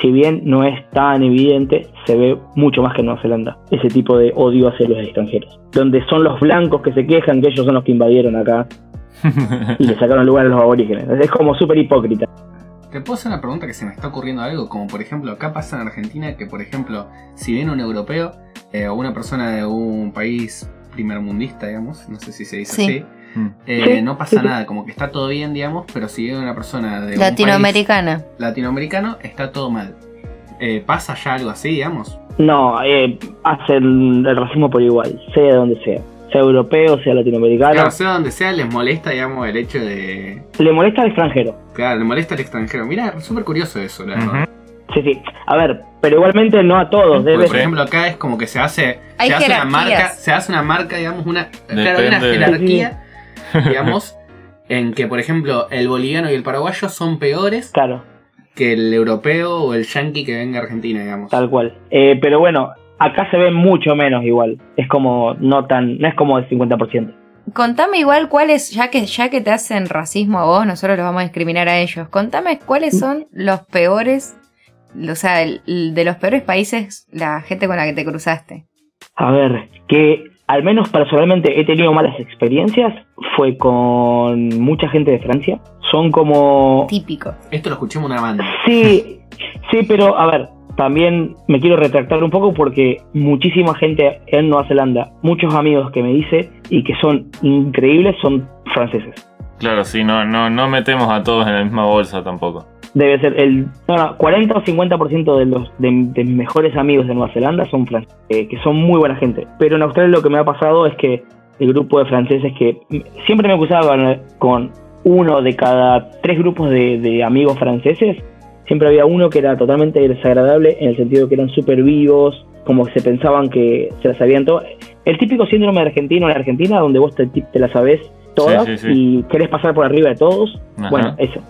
si bien no es tan evidente, se ve mucho más que en Nueva Zelanda ese tipo de odio hacia los extranjeros. Donde son los blancos que se quejan que ellos son los que invadieron acá y le sacaron lugar a los aborígenes. Es como súper hipócrita. Te puedo hacer una pregunta que se me está ocurriendo algo, como por ejemplo, acá pasa en Argentina que, por ejemplo, si viene un europeo eh, o una persona de un país primermundista, digamos, no sé si se dice Sí. así, Mm. eh, Sí, no pasa nada, como que está todo bien, digamos, pero si viene una persona de un Latinoamericana. país latinoamericano, está todo mal. Eh, ¿Pasa ya algo así, digamos? No, eh, hacen el racismo por igual, sea de donde sea. Sea europeo, sea latinoamericano. Claro, sea donde sea, les molesta, digamos, el hecho de... Le molesta al extranjero. Claro, les molesta al extranjero. Mira, súper curioso eso, la verdad. Sí, sí. A ver, pero igualmente no a todos. Porque, Debe por ejemplo, acá es como que se hace, Hay se hace una marca, se hace una marca, digamos, una, claro, una jerarquía, digamos, en que, por ejemplo, el boliviano y el paraguayo son peores Claro, que el europeo o el yanqui que venga a Argentina, digamos. tal cual. Eh, pero bueno, acá se ve mucho menos igual. Es como, no tan, no es como el 50%. Contame igual cuáles, ya que, ya que te hacen racismo a vos, nosotros los vamos a discriminar a ellos. Contame cuáles son los peores, o sea, el- el de los peores países, la gente con la que te cruzaste. A ver, que al menos personalmente he tenido malas experiencias fue con mucha gente de Francia. Son como... Típico. Esto lo escuché en una banda. Sí, sí, pero a ver, también me quiero retractar un poco porque muchísima gente en Nueva Zelanda, muchos amigos que me dice y que son increíbles son franceses. Claro, sí, no, no, no metemos a todos en la misma bolsa tampoco. Debe ser el no, no, 40 o 50% de los de, de mis mejores amigos de Nueva Zelanda son franceses, eh, que son muy buena gente. Pero en Australia lo que me ha pasado es que el grupo de franceses que siempre me acusaban con uno de cada tres grupos de, de amigos franceses, siempre había uno que era totalmente desagradable en el sentido que eran súper vivos, como se pensaban que se las sabían todo. El típico síndrome argentino en Argentina, donde vos te, te la sabés todas Sí, sí, sí. y querés pasar por arriba de todos. Ajá. Bueno, eso.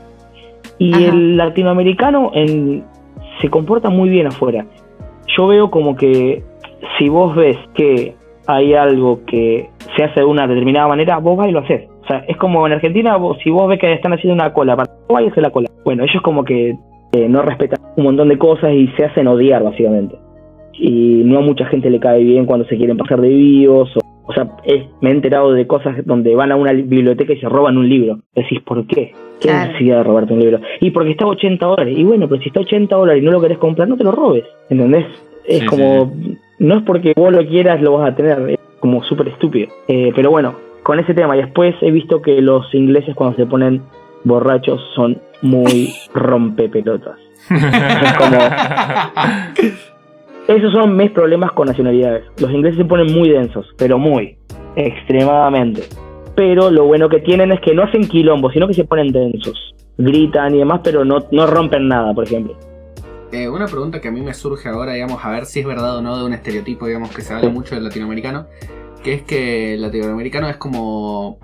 Y Ajá. el latinoamericano en- se comporta muy bien afuera. Yo veo como que si vos ves que hay algo que se hace de una determinada manera, vos vas y lo haces. O sea, es como en Argentina, vos- si vos ves que están haciendo una cola, para vos vas y haces la cola. Bueno, ellos como que eh, no respetan un montón de cosas y se hacen odiar, básicamente. Y no a mucha gente le cae bien cuando se quieren pasar de vivos. O, o sea, es- me he enterado de cosas donde van a una li- biblioteca y se roban un libro. Decís, ¿por qué? ¿Qué Claro. necesidad de robarte un libro? Y porque está a 80 dólares. Y bueno, pero si está a 80 dólares y no lo querés comprar, no te lo robes. ¿Entendés? Es Sí, como, no es porque vos lo quieras, lo vas a tener. Es como súper estúpido. Eh, pero bueno, con ese tema. Y después he visto que los ingleses cuando se ponen borrachos son muy rompepelotas. Es como, esos son mis problemas con nacionalidades. Los ingleses se ponen muy densos, pero muy, extremadamente. Pero lo bueno que tienen es que no hacen quilombo, sino que se ponen densos. Gritan y demás, pero no, no rompen nada, por ejemplo. Eh, una pregunta que a mí me surge ahora, digamos, a ver si es verdad o no de un estereotipo, digamos, que se habla mucho del latinoamericano, que es que el latinoamericano es como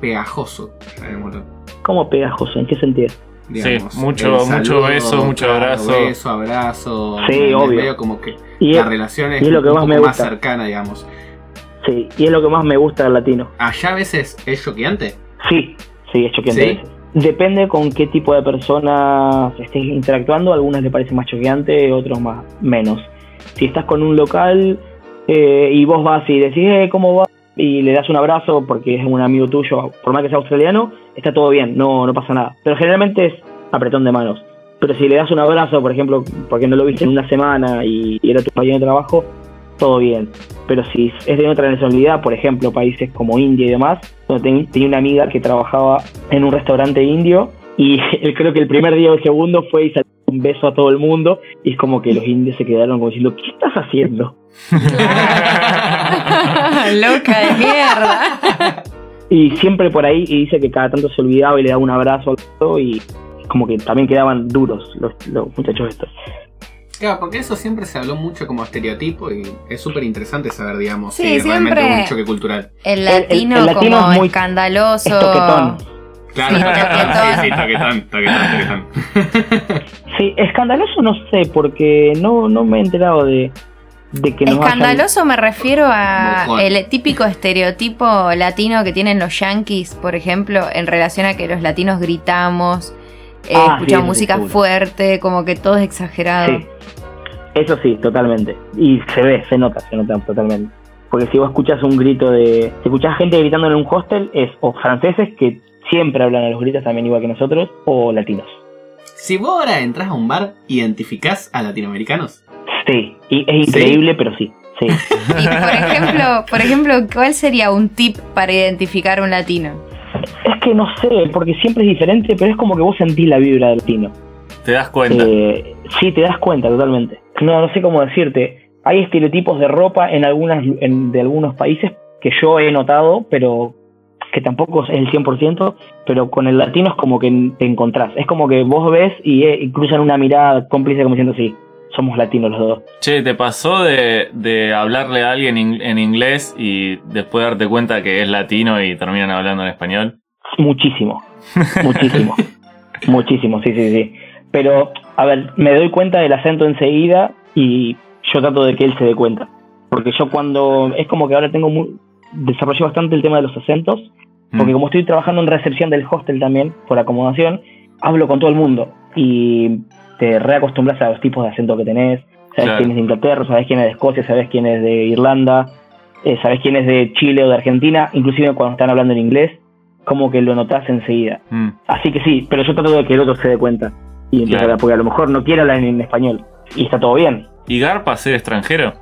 pegajoso, llamémoslo. Como pegajoso, ¿en qué sentido? Digamos. Sí, mucho- El mucho beso, mucho abrazo. Beso, abrazo. Sí, obvio. medio como que Y la es, relación es, y es lo que un más poco me más gusta. cercana, digamos. sí, y es lo que más me gusta del latino. Allá a veces es choqueante. Sí, sí, es choqueante. Depende con qué tipo de personas estés interactuando. Algunas le parece más choqueante, otros más menos. Si estás con un local eh, y vos vas y decís, eh, ¿cómo va? Y le das un abrazo porque es un amigo tuyo, por más que sea australiano, está todo bien, no, no pasa nada. Pero generalmente es apretón de manos. Pero si le das un abrazo, por ejemplo, porque no lo viste en una semana y, y era tu compañero de trabajo, todo bien. Pero si es de otra nacionalidad, por ejemplo, países como India y demás, donde ten- tenía una amiga que trabajaba en un restaurante indio y creo que el primer día o el segundo fue y salió un beso a todo el mundo y es como que los indios se quedaron como diciendo, ¿qué estás haciendo? Loca de mierda. Y siempre por ahí y dice que cada tanto se olvidaba y le daba un abrazo al otro y como que también quedaban duros los, los muchachos estos. Claro, porque eso siempre se habló mucho como estereotipo y es súper interesante saber, digamos, Sí, si realmente es un choque cultural. El el- latino, el latino como es muy- escandaloso. es toquetón. Claro, Sí, toquetón, sí, sí, toquetón, toquetón, toquetón. Sí, escandaloso no sé, porque no, no me he enterado de, de que nos hayan- Escandaloso me refiero a el típico estereotipo latino que tienen los yankees, por ejemplo, en relación a que los latinos gritamos, eh, Ah, escuchamos sí, música seguro. fuerte, como que todo es exagerado. Sí, eso sí, totalmente. Y se ve, se nota, se nota totalmente. Porque si vos escuchás un grito de... Si escuchás gente gritando en un hostel, es o franceses que siempre hablan a los gritos también igual que nosotros, o latinos. Si vos ahora entras a un bar, ¿identificás a latinoamericanos? Sí, y es increíble, pero sí, sí. Y por ejemplo, por ejemplo, ¿cuál sería un tip para identificar un latino? Es que no sé, porque siempre es diferente, pero es como que vos sentís la vibra del latino. Te das cuenta. Eh, sí, te das cuenta totalmente. No, no sé cómo decirte. Hay estereotipos de ropa en algunas en- de algunos países que yo he notado, pero que tampoco es el 100%, pero con el latino es como que te encontrás. Es como que vos ves y, eh, y cruzan una mirada cómplice como diciendo, sí, somos latinos los dos. Che, ¿te pasó de, de hablarle a alguien in- en inglés y después darte cuenta que es latino y terminan hablando en español? Muchísimo, muchísimo, muchísimo, sí, sí, sí. Pero, a ver, me doy cuenta del acento enseguida y yo trato de que él se dé cuenta. Porque yo cuando, es como que ahora tengo, muy, desarrollé bastante el tema de los acentos, porque Mm. como estoy trabajando en recepción del hostel también, por acomodación, hablo con todo el mundo y te reacostumbras a los tipos de acento que tenés. Sabes Claro. quién es de Inglaterra, sabes quién es de Escocia, sabes quién es de Irlanda, eh, sabes quién es de Chile o de Argentina, inclusive cuando están hablando en inglés, como que lo notas enseguida. Mm. Así que sí, pero yo trato de que el otro se dé cuenta y empiece Claro. a porque a lo mejor no quiere hablar en, en español y está todo bien. ¿Y Garpa ser extranjero?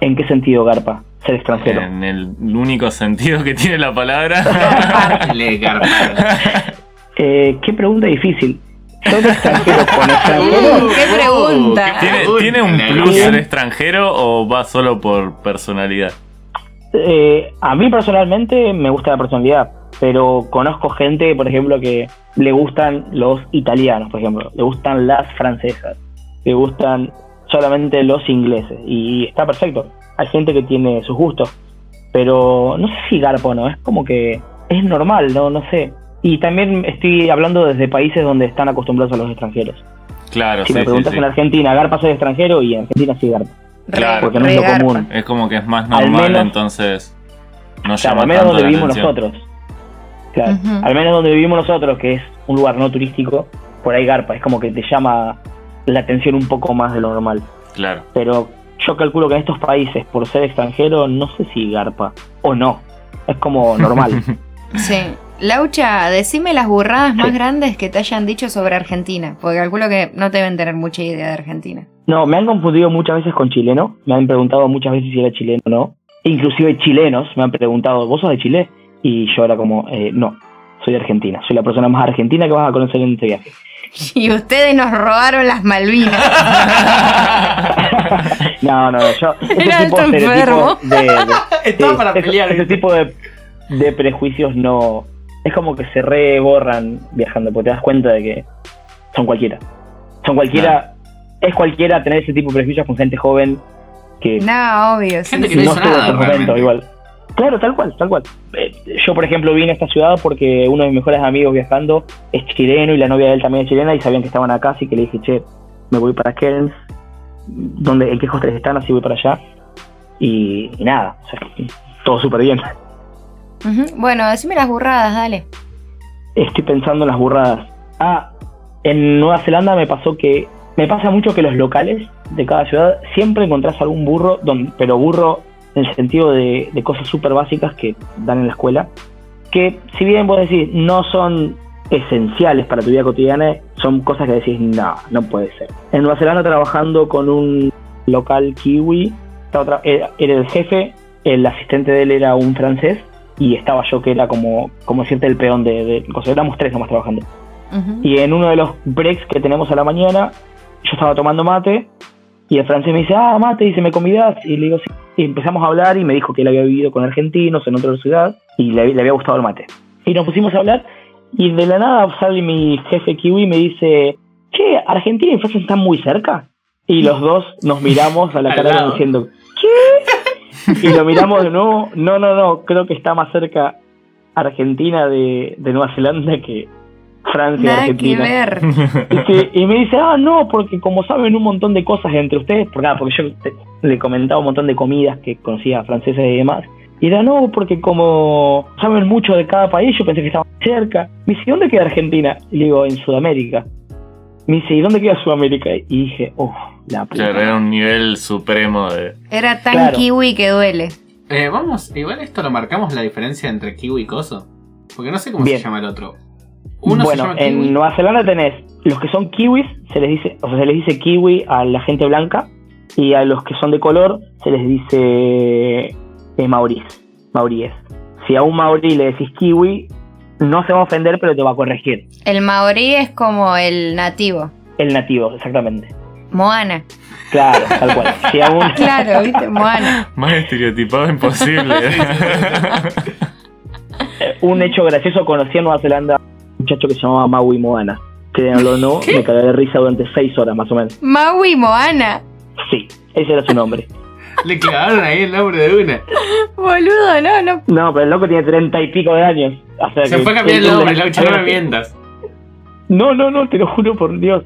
¿En qué sentido, Garpa? Ser extranjero. En el único sentido que tiene la palabra. Eh, qué pregunta difícil. ¿Sos extranjero con Uh, extranjero? qué pregunta. ¿Tiene, Uy, ¿Tiene un plus ser extranjero o va solo por personalidad? Eh, a mí personalmente me gusta la personalidad, pero conozco gente, por ejemplo, que le gustan los italianos, por ejemplo, le gustan las francesas, le gustan solamente los ingleses y está perfecto. Hay gente que tiene sus gustos, pero no sé si garpo o no, es como que es normal, no, no sé. Y también estoy hablando desde países donde están acostumbrados a los extranjeros. Claro, Si sí, me preguntas sí. en Argentina, garpa ser extranjero y en Argentina sí garpa. Claro, porque no es lo común. Es como que es más Al normal, menos- entonces no Claro, llama al menos tanto donde la vivimos atención. nosotros. Claro, al menos donde vivimos nosotros, que es un lugar no turístico, por ahí garpa, es como que te llama la atención un poco más de lo normal. Claro. Pero yo calculo que en estos países, por ser extranjero, no sé si garpa o no. Es como normal. Sí. Laucha, decime las burradas más Sí. grandes que te hayan dicho sobre Argentina, porque calculo que no deben tener mucha idea de Argentina. No, me han confundido muchas veces con chileno. Me han preguntado muchas veces si era chileno o no. Inclusive chilenos me han preguntado, ¿vos sos de Chile? Y yo era como, eh, no, soy de Argentina. Soy la persona más argentina que vas a conocer en este viaje. Y ustedes nos robaron las Malvinas. no, no, no, yo... Ese Era tipo de Estaba Sí, para ese- pelear. Ese, tipo de, de prejuicios no. Es como que se reborran viajando, porque te das cuenta de que son cualquiera. Son cualquiera. Es cualquiera tener ese tipo de prejuicios con gente joven que no, obvio. sí, Gente que no en ese momento igual. Claro, tal cual, tal cual. Eh, Yo, por ejemplo, vine a esta ciudad porque uno de mis mejores amigos viajando es chileno y la novia de él también es chilena y sabían que estaban acá, así que le dije, che, me voy para Cairns, donde, ¿en qué hostels están? Así voy para allá. Y, y nada, o sea, todo súper bien. Bueno, decime las burradas, dale. Estoy pensando en las burradas. Ah, en Nueva Zelanda me pasó que. Me pasa mucho que los locales de cada ciudad siempre encontrás algún burro, pero burro en el sentido de, de cosas súper básicas que dan en la escuela. Que, si bien vos decís, no son esenciales para tu vida cotidiana, son cosas que decís, no, no puede ser. En Nueva Zelanda trabajando con un local kiwi, era, era el jefe, el asistente de él era un francés y estaba yo que era como, como decirte el peón de, de. Éramos tres nomás trabajando. Y en uno de los breaks que tenemos a la mañana, yo estaba tomando mate y el francés me dice, ah, mate, dice, ¿me convidas? Y le digo, sí. Y empezamos a hablar y me dijo que él había vivido con argentinos en otra ciudad y le, le había gustado el mate. Y nos pusimos a hablar y de la nada sale mi jefe kiwi y me dice, che, Argentina y Francia están muy cerca. Y los dos nos miramos a la cara diciendo, ¿qué? Y lo miramos de nuevo, no, no, no, creo que está más cerca Argentina de, de Nueva Zelanda que Francia Nada que Argentina. ver. Y, que- y me dice, ah, no, porque como saben un montón de cosas entre ustedes, porque, ah, porque yo te- le comentaba un montón de comidas que conocía francesas y demás. Y era, no, porque como saben mucho de cada país, yo pensé que estaban cerca. Me dice, ¿dónde queda Argentina? Y le digo, en Sudamérica. Me dice, ¿y dónde queda Sudamérica? Y dije, oh, la puta. Claro, era un nivel supremo de. Era tan Claro. kiwi que duele. Eh, vamos, igual esto lo marcamos la diferencia entre kiwi y coso. Porque no sé cómo Bien. se llama el otro. Uno se bueno, llama kiwi. en Nueva Zelanda tenés los que son kiwis, se les dice, o sea, se les dice kiwi a la gente blanca, y a los que son de color se les dice eh, maoríes, maoríes. Si a un maorí le decís kiwi, no se va a ofender, pero te va a corregir. El maorí es como el nativo. El nativo, exactamente. Moana. Claro, tal cual. Si a Claro, ¿viste? Moana. Más estereotipado imposible. un hecho gracioso, conocí en Nueva Zelanda un muchacho que se llamaba Maui Moana. Créanlo o no, me cagué de risa durante seis horas más o menos. Maui Moana. Sí, ese era su nombre. Le clavaron ahí el nombre de una. Boludo, no, no. No, pero el loco tiene treinta y pico de años. O sea Se que- fue a cambiar el nombre, Laucha, no me mientas. No, no, no, te lo juro por Dios.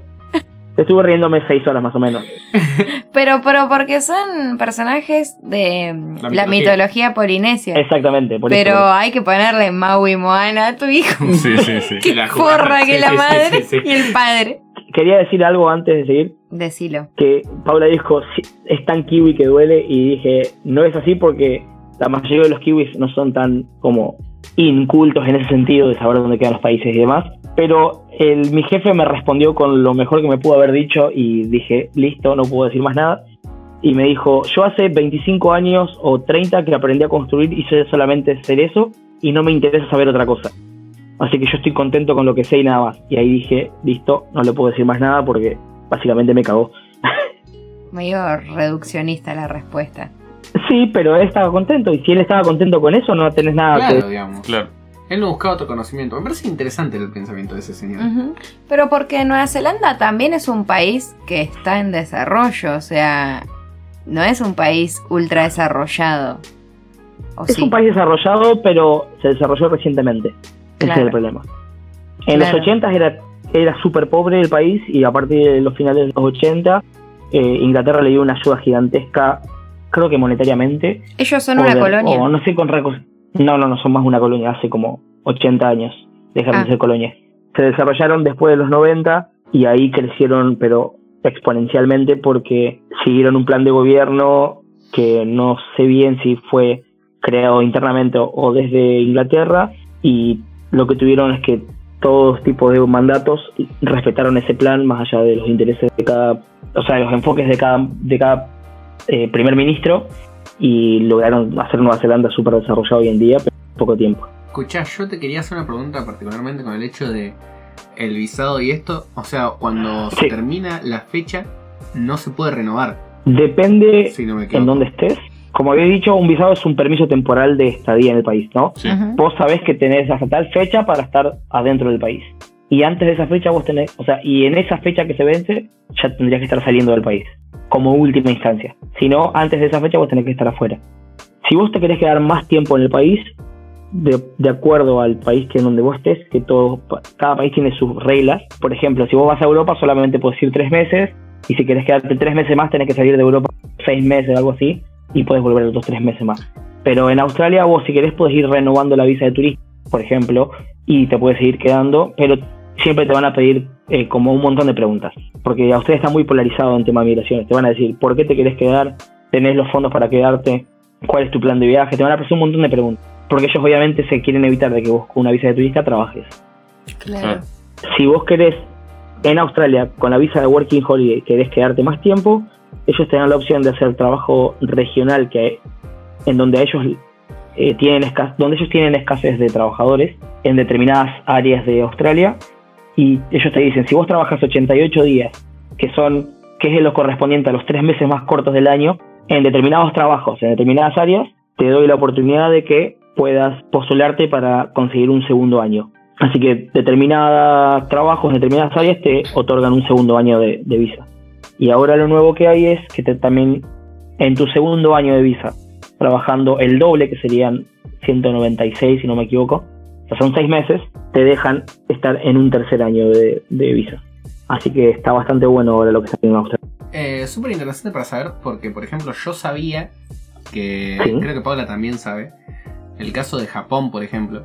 Estuve riéndome seis horas más o menos. Pero, pero porque son personajes de La la, mitología. mitología polinesia. Exactamente, por Pero eso. hay que ponerle Maui Moana a tu hijo. sí, sí, sí. Qué la jugada. forra que Sí, la madre sí, sí. y el padre. Quería decir algo antes de seguir, Decilo. que Paula dijo, "Sí, es tan kiwi que duele, y dije, no es así porque la mayoría de los kiwis no son tan como incultos en ese sentido de saber dónde quedan los países y demás. Pero el, mi jefe me respondió con lo mejor que me pudo haber dicho y dije, listo, no puedo decir más nada. Y me dijo, yo hace 25 años o 30 que aprendí a construir y sé solamente hacer eso y no me interesa saber otra cosa. Así que yo estoy contento con lo que sé y nada más. Y ahí dije, listo, no le puedo decir más nada porque básicamente me cagó. Medio reduccionista la respuesta. Sí, pero él estaba contento y si él estaba contento con eso no tenés nada Claro, que... digamos. Claro. Él no buscaba otro conocimiento. Me parece interesante el pensamiento de ese señor. Pero porque Nueva Zelanda también es un país que está en desarrollo, o sea, no es un país ultra desarrollado. ¿O Es sí? un país desarrollado, pero se desarrolló recientemente. Ese es el problema. En Claro. los 80 era, era súper pobre el país y a partir de los finales de los 80 eh, Inglaterra le dio una ayuda gigantesca, creo que monetariamente. Ellos son una de- colonia. O no sé con recursos. No, no, no, son más una colonia, hace como 80 años dejaron Ah. de ser colonia. Se desarrollaron después de los 90 y ahí crecieron, pero exponencialmente porque siguieron un plan de gobierno que no sé bien si fue creado internamente o- o desde Inglaterra y lo que tuvieron es que todos tipos de mandatos respetaron ese plan más allá de los intereses de cada, o sea, de los enfoques de cada, de cada eh, primer ministro y lograron hacer Nueva Zelanda súper desarrollado hoy en día, pero en poco tiempo. Escuchá, yo te quería hacer una pregunta particularmente con el hecho de el visado y esto. O sea, cuando se termina la fecha, no se puede renovar. Depende Si no en dónde estés. Como había dicho, un visado es un permiso temporal de estadía en el país, ¿no? Sí. Vos sabés que tenés hasta tal fecha para estar adentro del país. Y antes de esa fecha vos tenés, o sea, y en esa fecha que se vence, ya tendrías que estar saliendo del país, como última instancia. Si no, antes de esa fecha vos tenés que estar afuera. Si vos te querés quedar más tiempo en el país, de, de acuerdo al país que en donde vos estés, que todo, cada país tiene sus reglas. Por ejemplo, si vos vas a Europa solamente puedes ir tres meses, y si querés quedarte tres meses más tenés que salir de Europa seis meses o algo así, y puedes volver otros tres meses más. Pero en Australia vos si querés puedes ir renovando la visa de turista, por ejemplo, y te puedes seguir quedando, pero siempre te van a pedir eh, como un montón de preguntas. Porque Australia está muy polarizado en tema de migraciones. Te van a decir, ¿por qué te querés quedar? ¿Tenés los fondos para quedarte? ¿Cuál es tu plan de viaje? Te van a hacer un montón de preguntas. Porque ellos obviamente se quieren evitar de que vos con una visa de turista trabajes. Claro. Si vos querés en Australia con la visa de Working Holiday querés quedarte más tiempo, ellos te dan la opción de hacer trabajo regional que en donde ellos eh, tienen esca- donde ellos tienen escasez de trabajadores en determinadas áreas de Australia y ellos te dicen si vos trabajas 88 días que son que es lo correspondiente a los tres meses más cortos del año en determinados trabajos en determinadas áreas te doy la oportunidad de que puedas postularte para conseguir un segundo año. Así que determinados trabajos en determinadas áreas te otorgan un segundo año de visa y ahora lo nuevo que hay es que te, también en tu segundo año de visa trabajando el doble, que serían 196 si no me equivoco, o sea, son seis meses, te dejan estar en un tercer año de, de visa. Así que está bastante bueno ahora lo que está haciendo en Australia. Eh, Súper interesante para saber porque, por ejemplo, yo sabía que, Sí. creo que Paula también sabe, el caso de Japón, por ejemplo,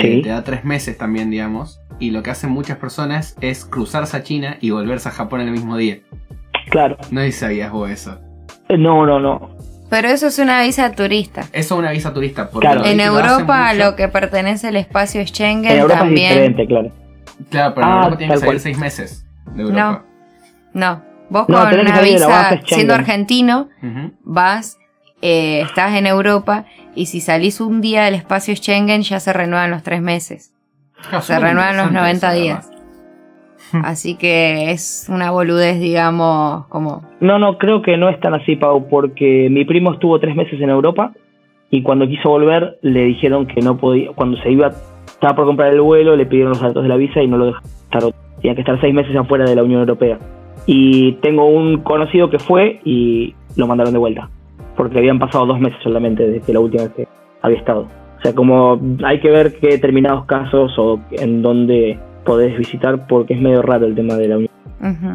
que Sí. te da tres meses también, digamos, y lo que hacen muchas personas es cruzarse a China y volverse a Japón en el mismo día. Claro. No sé si sabías vos eso. Eh, No, no, no. Pero eso es una visa turista. Eso es una visa turista. Porque Claro. En lo Europa, lo que pertenece al espacio Schengen En Europa también. es diferente, claro. Claro, pero en Ah, Europa tienen que salir cual. seis meses de Europa. No. Vos No, con tenés que una visa, siendo argentino, vas, eh, estás en Europa y si salís un día del espacio Schengen ya se renuevan los tres meses. Claro, Se renuevan los interesante 90 eso, días. Así que es una boludez, digamos, como... No, no, creo que no es tan así, Pau, porque mi primo estuvo tres meses en Europa y cuando quiso volver le dijeron que no podía, cuando se iba, estaba por comprar el vuelo, le pidieron los datos de la visa y no lo dejaron estar, tenía que estar seis meses afuera de la Unión Europea. Y tengo un conocido que fue y lo mandaron de vuelta, porque habían pasado dos meses solamente desde la última vez que había estado. O sea, como hay que ver qué determinados casos o en dónde podés visitar, porque es medio raro el tema de la Unión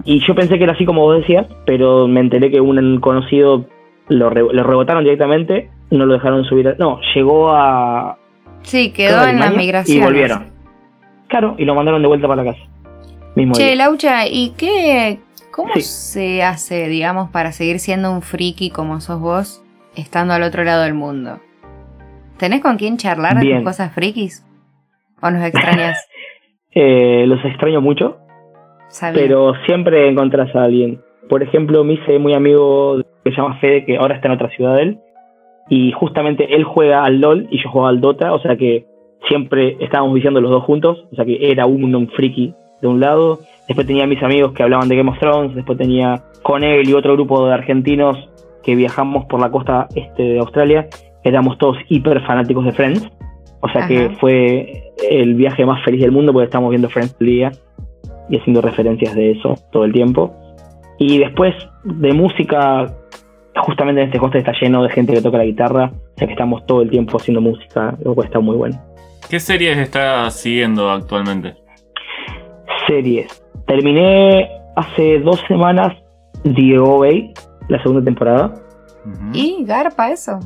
y yo pensé que era así como vos decías, pero me enteré que un conocido lo, re- lo rebotaron directamente, no lo dejaron subir. a- no, llegó a. Sí, quedó en la migración. Y volvieron. Claro, y lo mandaron de vuelta para la casa. Mismo Che, día. Laucha, ¿y qué, cómo Sí. se hace, digamos, para seguir siendo un friki como sos vos, estando al otro lado del mundo? ¿Tenés con quién charlar de cosas frikis? ¿O nos extrañas? Eh, los extraño mucho, Sabía. pero siempre encontrás a alguien. Por ejemplo, me hice muy amigo que se llama Fede, que ahora está en otra ciudad de él. Y justamente él juega al LOL y yo juego al Dota, o sea que siempre estábamos viciando los dos juntos, o sea que era uno un friki de un lado. Después tenía mis amigos que hablaban de Game of Thrones, después tenía con él y otro grupo de argentinos que viajamos por la costa este de Australia. Éramos todos hiper fanáticos de Friends. O sea que fue el viaje más feliz del mundo porque estábamos viendo Friends el día y haciendo referencias de eso todo el tiempo. Y después de música, justamente en este hostel está lleno de gente que toca la guitarra, o sea que estamos todo el tiempo haciendo música, lo cual está muy bueno. ¿Qué series estás siguiendo actualmente? Series. Terminé hace dos semanas The OA, la segunda temporada. ¿Y Garpa eso?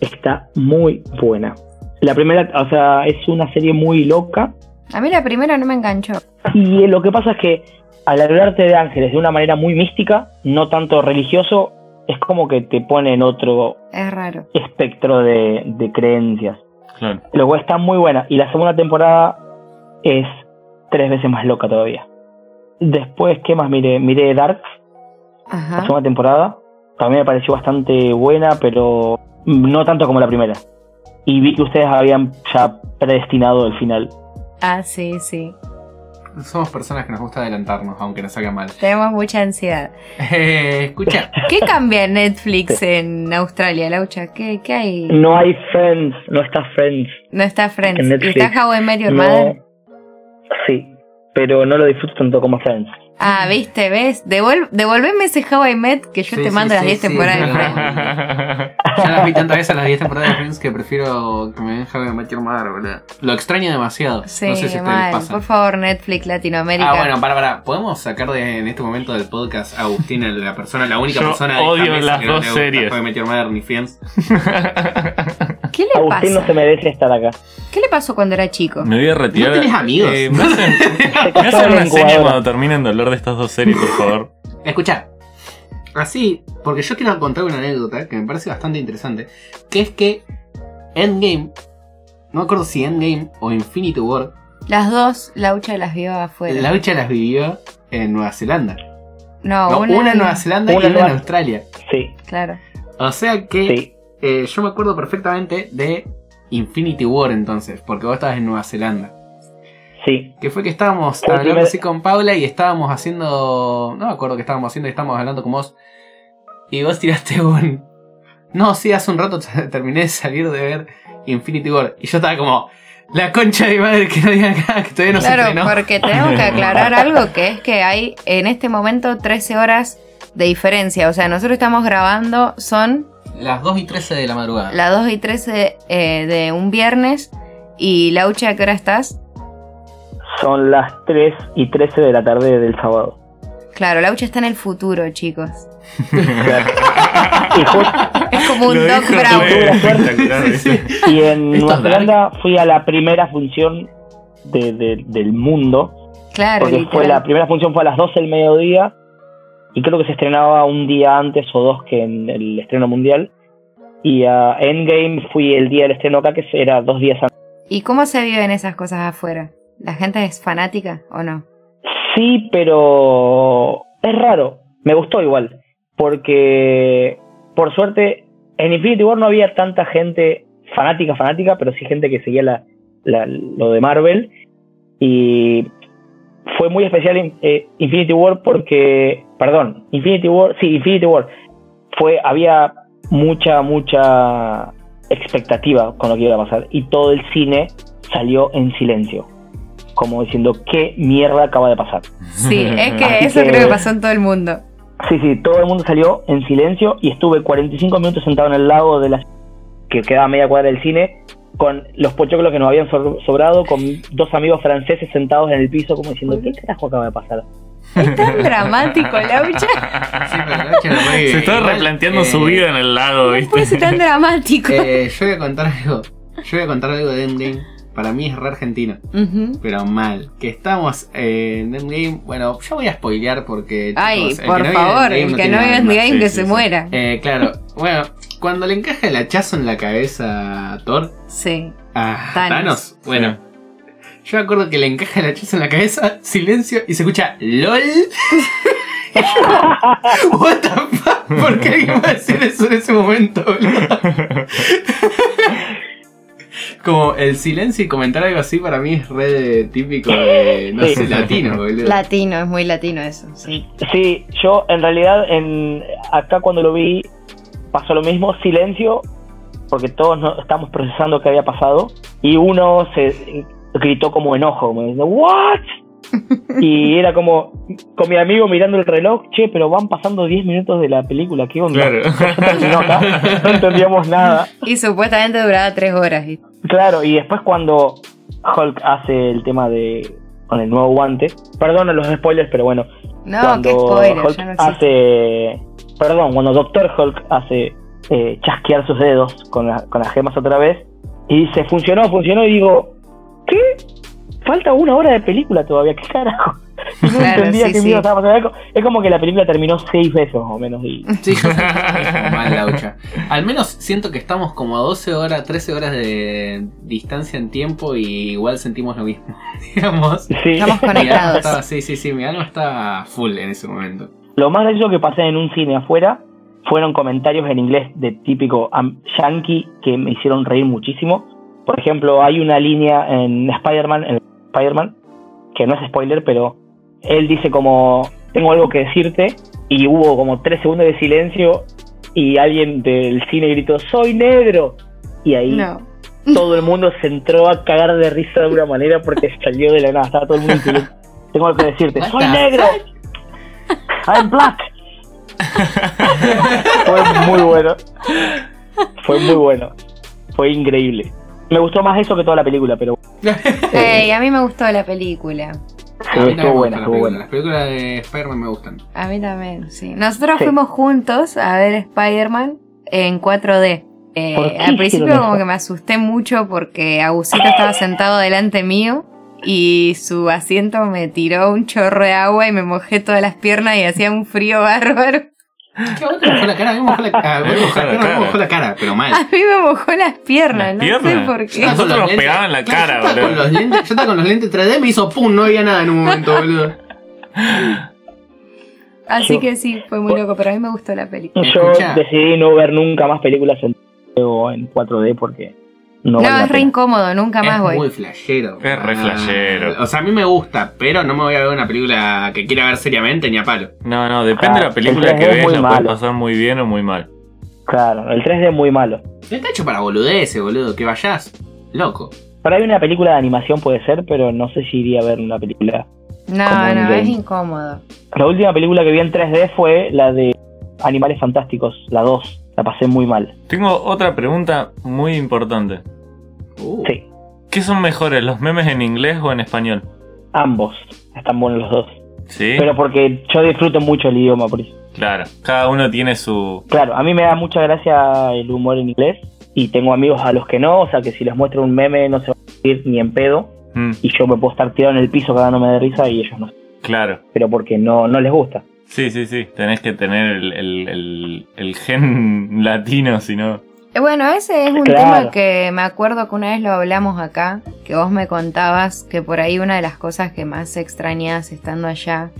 Está muy buena. La primera, o sea, es una serie muy loca, A mí la primera no me enganchó. Y lo que pasa es que al hablarte de ángeles de una manera muy mística, no tanto religioso, es como que te pone en otro Es raro. espectro de, de creencias. Claro. Cual está muy buena. Y la segunda temporada es tres veces más loca todavía. Después, ¿qué más miré? Miré Dark, la Ajá. segunda temporada. También me pareció bastante buena, pero no tanto como la primera. Y vi que ustedes habían ya predestinado el final. Ah, sí, sí. Somos personas que nos gusta adelantarnos, aunque nos salga mal. Tenemos mucha ansiedad. Eh, escucha, ¿Qué cambia en Netflix en Australia, Laucha? ¿Qué, qué hay? No hay Friends, no está Friends. No está Friends. En ¿Y está How I Met Your No. Mother? Sí, pero no lo disfruto tanto como Friends. Ah, viste, ¿ves? Devuel- devolveme ese How I Met que yo Sí, te sí, mando las sí, 10 sí, temporadas de no. Friends. ya las vi tantas veces las 10 temporadas de Friends que prefiero que me den How I Met Your Mother, boludo. Lo extraño demasiado. Sí, no sé si mal. pasa. Por favor, Netflix Latinoamérica. Ah, bueno, para, para. ¿Podemos sacar de, en este momento del podcast a Agustín, la persona, la única Yo persona de odio mesa las que no dos gusta series. How I Met Your Mother ni Friends? ¿Qué le Agustín no pasa? se merece estar acá. ¿Qué le pasó cuando era chico? Me voy a retirar. No tenés amigos. Eh, me hacen, me casó hacen en una la seña incubadora. cuando terminen de hablar de estas dos series, por favor. Escucha, así, porque yo quiero contar una anécdota que me parece bastante interesante, que es que Endgame, no me acuerdo si Endgame o Infinity War, Las dos, Laucha las vio afuera. la lucha las vivió en Nueva Zelanda. No, No, una, una, en Nueva Zelanda una y una en Australia. Sí, Claro. O sea que sí. eh, yo me acuerdo perfectamente de Infinity War entonces, porque vos estabas en Nueva Zelanda. Sí, Que fue que estábamos el hablando primer- así con Paula y estábamos haciendo. No me acuerdo qué estábamos haciendo y estábamos hablando con vos. Y vos tiraste un. No, sí, hace un rato terminé de salir de ver Infinity War. Y yo estaba como. La concha de mi madre que no digan acá, que todavía no se claro, porque tenemos que aclarar algo que es que hay en este momento 13 horas de diferencia. O sea, nosotros estamos grabando, son Las 2 y 13 de la madrugada. las 2 y 13 eh, de un viernes ¿Y Laucha, a qué hora estás? Son las 3 y 13 de la tarde del sábado. Claro, Laucha está en el futuro, chicos. Y, just- Es como un Doc Brown. ¿viste? y en Nueva. Zelanda fui a la primera función de- de- del mundo. Claro, Porque fue la primera función fue a las 12 del mediodía. Y creo que se estrenaba un día antes o dos que en el estreno mundial. Y a Endgame fui el día del estreno acá, que era dos días antes. ¿Y cómo se viven esas cosas afuera? ¿La gente es fanática o no? Sí, pero es raro. Me gustó igual. Porque, por suerte, en Infinity War no había tanta gente fanática, fanática, pero sí gente que seguía la, lo de Marvel. Y fue muy especial eh, Infinity War porque, perdón, Infinity War, sí, Infinity War. Fue, había mucha, mucha expectativa con lo que iba a pasar. Y todo el cine salió en silencio. Como diciendo, ¿qué mierda acaba de pasar? Sí, es que Así eso que- creo que pasó en todo el mundo. Sí, sí, todo el mundo salió en silencio y estuve 45 minutos sentado en el lago de la que quedaba a media cuadra del cine con los pochoclos que nos habían so- sobrado, con dos amigos franceses sentados en el piso como diciendo, ¿qué carajo acaba de pasar? Es tan dramático, Laucha. Sí, pero Laucha lo puede- Se está igual, replanteando eh, su vida en el lago, No puede ser ¿viste? tan dramático. Eh, yo voy a contar algo. Yo voy a contar algo de Endgame. Para mí es re argentino. Pero mal. Que estamos eh, en Endgame. Bueno, yo voy a spoilear porque. Ay, chicos, por favor, el que no vive alma. en Game Sí, que sí, se sí. muera. Eh, claro. Bueno, cuando le encaja el hachazo en la cabeza a Thor. Sí. A Thanos. Thanos. Bueno. Yo me acuerdo que le encaja el hachazo en la cabeza, silencio, y se escucha LOL. What the fuck? ¿Por qué alguien va a decir eso en ese momento, boludo? Como el silencio y comentar algo así para mí es re típico de, no Sí. sé, latino, boludo. Latino, es muy latino eso, sí. Sí, yo en realidad en acá cuando lo vi pasó lo mismo, silencio, porque todos no, estamos procesando qué había pasado y uno se gritó como enojo, como diciendo, ¿what? y era como con mi amigo mirando el reloj, che, pero van pasando 10 minutos de la película, ¿qué onda? Claro. No entendíamos nada. Y supuestamente duraba tres horas. ¿viste? Claro, y después cuando Hulk hace el tema de con el nuevo guante, perdón los spoilers, pero bueno, No, cuando spoiler, Hulk no hace, perdón, cuando Doctor Hulk hace eh, chasquear sus dedos con, la- con las gemas otra vez y dice funcionó, funcionó y digo, ¿qué? Falta una hora de película todavía, ¿qué carajo? Y no Claro, entendía sí, qué sí. estaba pasando. Es como que la película terminó seis veces más o menos y Sí, yo que mal, Laucha. Al menos siento que estamos como a 12 horas, 13 horas de distancia en tiempo y igual sentimos lo mismo, digamos. sí. Estamos conectados. estaba, sí, sí, sí, mi alma estaba full en ese momento. Lo más gracioso que pasé en un cine afuera fueron comentarios en inglés de típico am- yankee que me hicieron reír muchísimo. Por ejemplo, hay una línea en Spider-Man, en Spider-Man, que no es spoiler, pero él dice como, tengo algo que decirte, y hubo como tres segundos de silencio y alguien del cine gritó, soy negro. Y ahí No. todo el mundo se entró a cagar de risa de una manera porque salió de la nada, estaba todo el mundo en silencio. Tengo algo que decirte, soy negro. I'm black. Fue muy bueno. Fue muy bueno. Fue increíble. Me gustó más eso que toda la película, pero Ey, a mí me gustó la película. Estuvo buena, las estuvo películas. buena. Las películas de Spider-Man me gustan. A mí también, sí. Nosotros Sí. fuimos juntos a ver Spider-Man en 4D. Eh, ¿Por qué al principio como que me asusté mucho porque Agusito estaba sentado delante mío y su asiento me tiró un chorro de agua y me mojé todas las piernas y hacía un frío bárbaro. ¿Qué te mojó la cara? A mí me mojó la cara. A mí me mojó la cara, me mojó la cara, pero mal. A mí me mojó las piernas, Las no piernas. sé por qué. Nosotros nos pegaban la cara, yo estaba, con boludo. los lentes, yo estaba con los lentes 3D, me hizo pum, no había nada en un momento, boludo. Así Yo- que sí, fue muy loco, pero a mí me gustó la película. yo Escucha. decidí no ver nunca más películas en, o en 4D porque no, No, vale la es re incómodo, nunca más es voy. muy flashero. Es re Ah, flashero. O sea, a mí me gusta, pero no me voy a ver una película que quiera ver seriamente ni a palo. No, no, depende de la Ah, película el que 3D es ves, muy la puedes pasar muy bien o muy mal. Claro, el 3D es muy malo. Está hecho para boludeces, boludo. Que vayas loco. Para ahí una película de animación puede ser, pero no sé si iría a ver una película. No, no, game. es incómodo. La última película que vi en 3D fue la de Animales Fantásticos, la 2. La pasé muy mal. Tengo otra pregunta muy importante. Uh, Sí. ¿Qué son mejores, los memes en inglés o en español? Ambos. Están buenos los dos. Sí. Pero porque yo disfruto mucho el idioma, por eso. Claro, cada uno tiene su... Claro, a mí me da mucha gracia el humor en inglés y tengo amigos a los que no, o sea que si les muestro un meme no se van a ir ni en pedo Mm, y yo me puedo estar tirado en el piso cagándome de risa y ellos no. claro. Pero porque no, no les gusta. Sí, sí, sí. Tenés que tener el, el- el- el gen latino, si no... Eh, Bueno, ese es un Claro. tema que me acuerdo que una vez lo hablamos acá, que vos me contabas que por ahí una de las cosas que más extrañas estando allá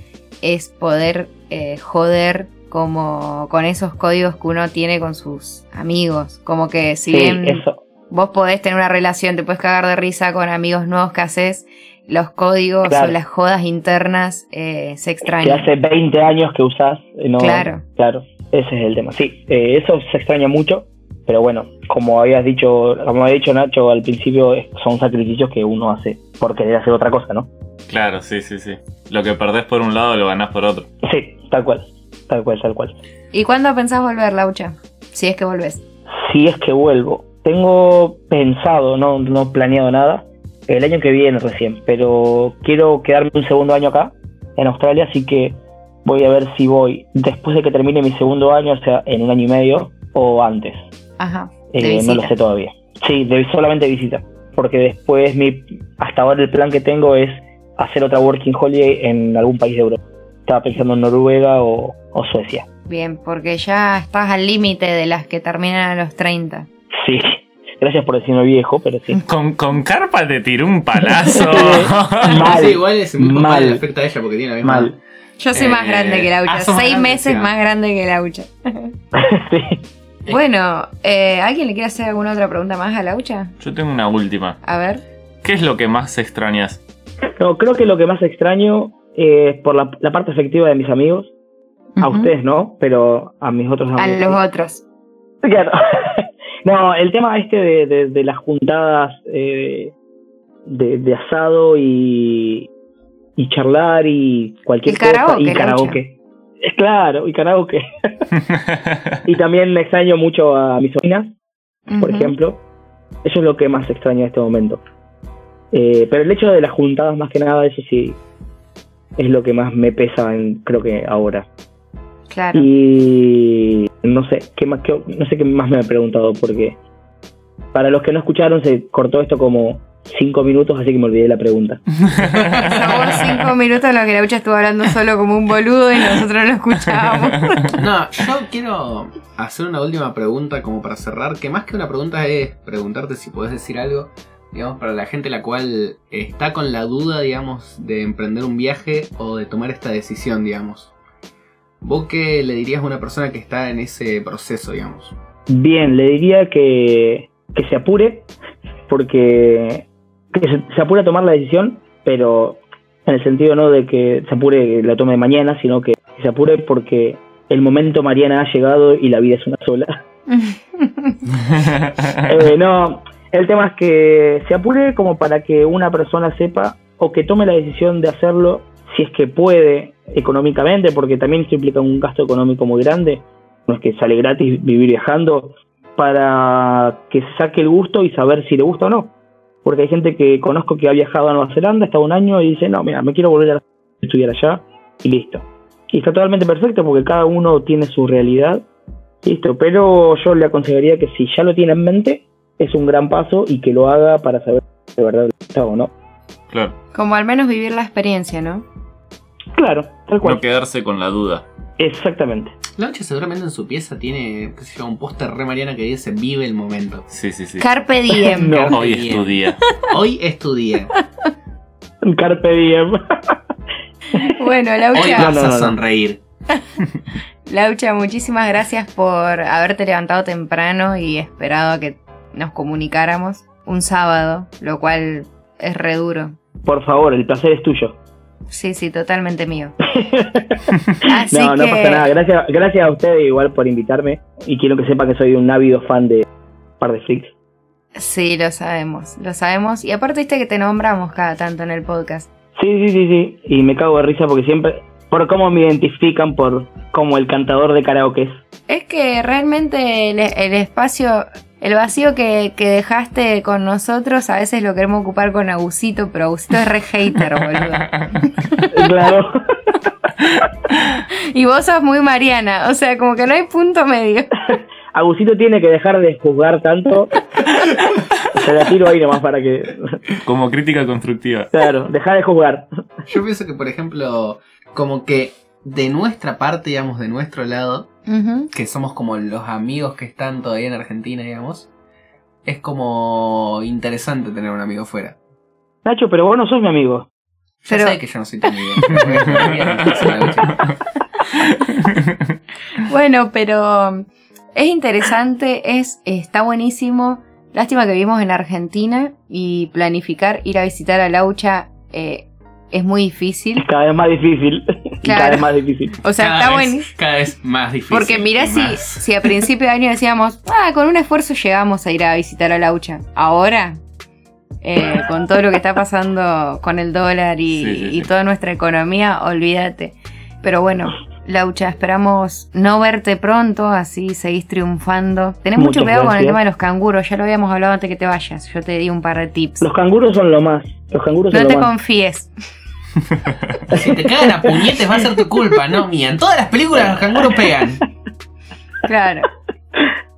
es poder eh, joder como con esos códigos que uno tiene con sus amigos. Como que si Sí, bien eso. vos podés tener una relación, te puedes cagar de risa con amigos nuevos que haces, los códigos Claro. o las jodas internas eh, se Que extrañan. hace 20 años que usás. eh, No, Claro. Claro, ese es el tema. Sí, eh, eso se extraña mucho, pero bueno, como habías dicho, como había dicho Nacho al principio, son sacrificios que uno hace por querer hacer otra cosa, ¿no? Claro, sí, sí, sí. Lo que perdés por un lado lo ganás por otro. Sí, tal cual, tal cual, tal cual. ¿Y cuándo pensás volver, Laucha? Si es que volvés. Si es que vuelvo, tengo pensado, no, no planeado nada, el año que viene recién, pero quiero quedarme un segundo año acá, en Australia, así que voy a ver si voy después de que termine mi segundo año, o sea, en un año y medio, o antes. Ajá. Eh, no lo sé todavía. Sí, de, solamente visita. Porque después mi hasta ahora el plan que tengo es hacer otra working holiday en algún país de Europa. Estaba pensando en Noruega o, o Suecia. Bien, porque ya estás al límite de las que terminan a los 30. Sí. Gracias por decirme viejo, pero sí. Con, con Carpa te tiró un palazo. Mal. Sí, igual es muy Mal. mal. le afecta a ella porque tiene la misma. Mal. Yo soy más Eh, grande que Laucha, ah, seis grande, meses más grande que Laucha. sí. Bueno, eh, ¿alguien le quiere hacer alguna otra pregunta más a Laucha? Yo tengo una última. A ver. ¿Qué es lo que más extrañas? No, creo que lo que más extraño es por la, la parte afectiva de mis amigos. A ustedes no, pero a mis otros A amigos. los sí. otros. Claro. No, el tema este de, de- de las juntadas eh, de, de asado y, y charlar y cualquier El cosa. karaoke, y karaoke. Es claro, y karaoke. Y también extraño mucho a mis sobrinas, por ejemplo. Eso es lo que más extraño en este momento. Eh, pero el hecho de las juntadas, más que nada, eso sí es lo que más me pesa, en, creo que ahora. Claro. Y no sé, ¿qué más, qué- no sé qué más me han preguntado, porque para los que no escucharon se cortó esto como cinco minutos, así que me olvidé la pregunta. Pasamos cinco minutos en los que Laucha estuvo hablando solo como un boludo y nosotros lo escuchábamos. No, yo quiero hacer una última pregunta como para cerrar, que más que una pregunta es preguntarte si podés decir algo, digamos, para la gente la cual está con la duda, digamos, de emprender un viaje o de tomar esta decisión, digamos. ¿Vos qué le dirías a una persona que está en ese proceso, digamos? Bien, le diría que, que se apure, porque que se, se apure a tomar la decisión, pero en el sentido no de que se apure que la tome mañana, sino que se apure porque el momento Mariana ha llegado y la vida es una sola. Eh, no, el tema es que se apure como para que una persona sepa o que tome la decisión de hacerlo si es que puede económicamente, porque también esto implica un gasto económico muy grande, no es que sale gratis vivir viajando, para que se saque el gusto y saber si le gusta o no. Porque hay gente que conozco que ha viajado a Nueva Zelanda, está un año y dice, no, mira, me quiero volver a estudiar allá y listo. Y está totalmente perfecto porque cada uno tiene su realidad Listo, pero yo le aconsejaría que si ya lo tiene en mente, es un gran paso y que lo haga para saber si de verdad le gusta o no. claro, Como al menos vivir la experiencia, ¿no? Claro, tal cual. no quedarse con la duda. Exactamente. Laucha seguramente en su pieza tiene, qué sé yo, un póster re Mariana que dice vive el momento. Sí, sí, sí. Carpe diem. No. Carpe Hoy es tu día. Hoy es tu día. Carpe diem. Bueno, Hoy Laucha, No, vas no, a no, no. sonreír. Laucha, muchísimas gracias por haberte levantado temprano y esperado a que nos comunicáramos un sábado, lo cual es re duro. Por favor, el placer es tuyo. Sí, sí, totalmente mío. Así no, no que- pasa nada. Gracias, gracias a ustedes igual por invitarme. Y quiero que sepa que soy un ávido fan de Par de Freaks. Sí, lo sabemos, lo sabemos. Y aparte viste que te nombramos cada tanto en el podcast. Sí, sí, sí, sí. Y me cago de risa porque siempre, por cómo me identifican por como el cantador de karaoke. Es que realmente el, el espacio El vacío que, que dejaste con nosotros a veces lo queremos ocupar con Agusito, pero Agusito es re hater, boludo. Claro. Y vos sos muy Mariana, o sea, como que no hay punto medio. Agusito tiene que dejar de juzgar tanto. Se la tiro ahí nomás para que. Como crítica constructiva. Claro, dejar de juzgar. Yo pienso que, por ejemplo, como que de nuestra parte, digamos, de nuestro lado, Que somos como los amigos que están todavía en Argentina, digamos, es como interesante tener un amigo fuera. Nacho, pero vos no sos mi amigo. Ya Pero- sé que yo no soy tu amigo. Bueno, pero um, es interesante, es, está buenísimo. Lástima que vivimos en Argentina y planificar ir a visitar a Laucha eh, es muy difícil. Es cada vez más difícil. Claro. cada vez más difícil. O sea, está cada, vez, cada vez más difícil. Porque mirá y si, más. si a principio de año decíamos, ah, con un esfuerzo llegamos a ir a visitar a Laucha. Ahora, eh, con todo lo que está pasando con el dólar y, Sí, sí, y sí. toda nuestra economía, olvídate. Pero bueno, Laucha, esperamos no verte pronto, así seguís triunfando. Tenés mucho cuidado con el tema de los canguros, ya lo habíamos hablado antes que te vayas. Yo te di un par de tips. Los canguros son lo más. Los canguros No son te lo más. confíes. Si te cagan a puñetes va a ser tu culpa, no mía. En todas las películas los canguros pegan. Claro.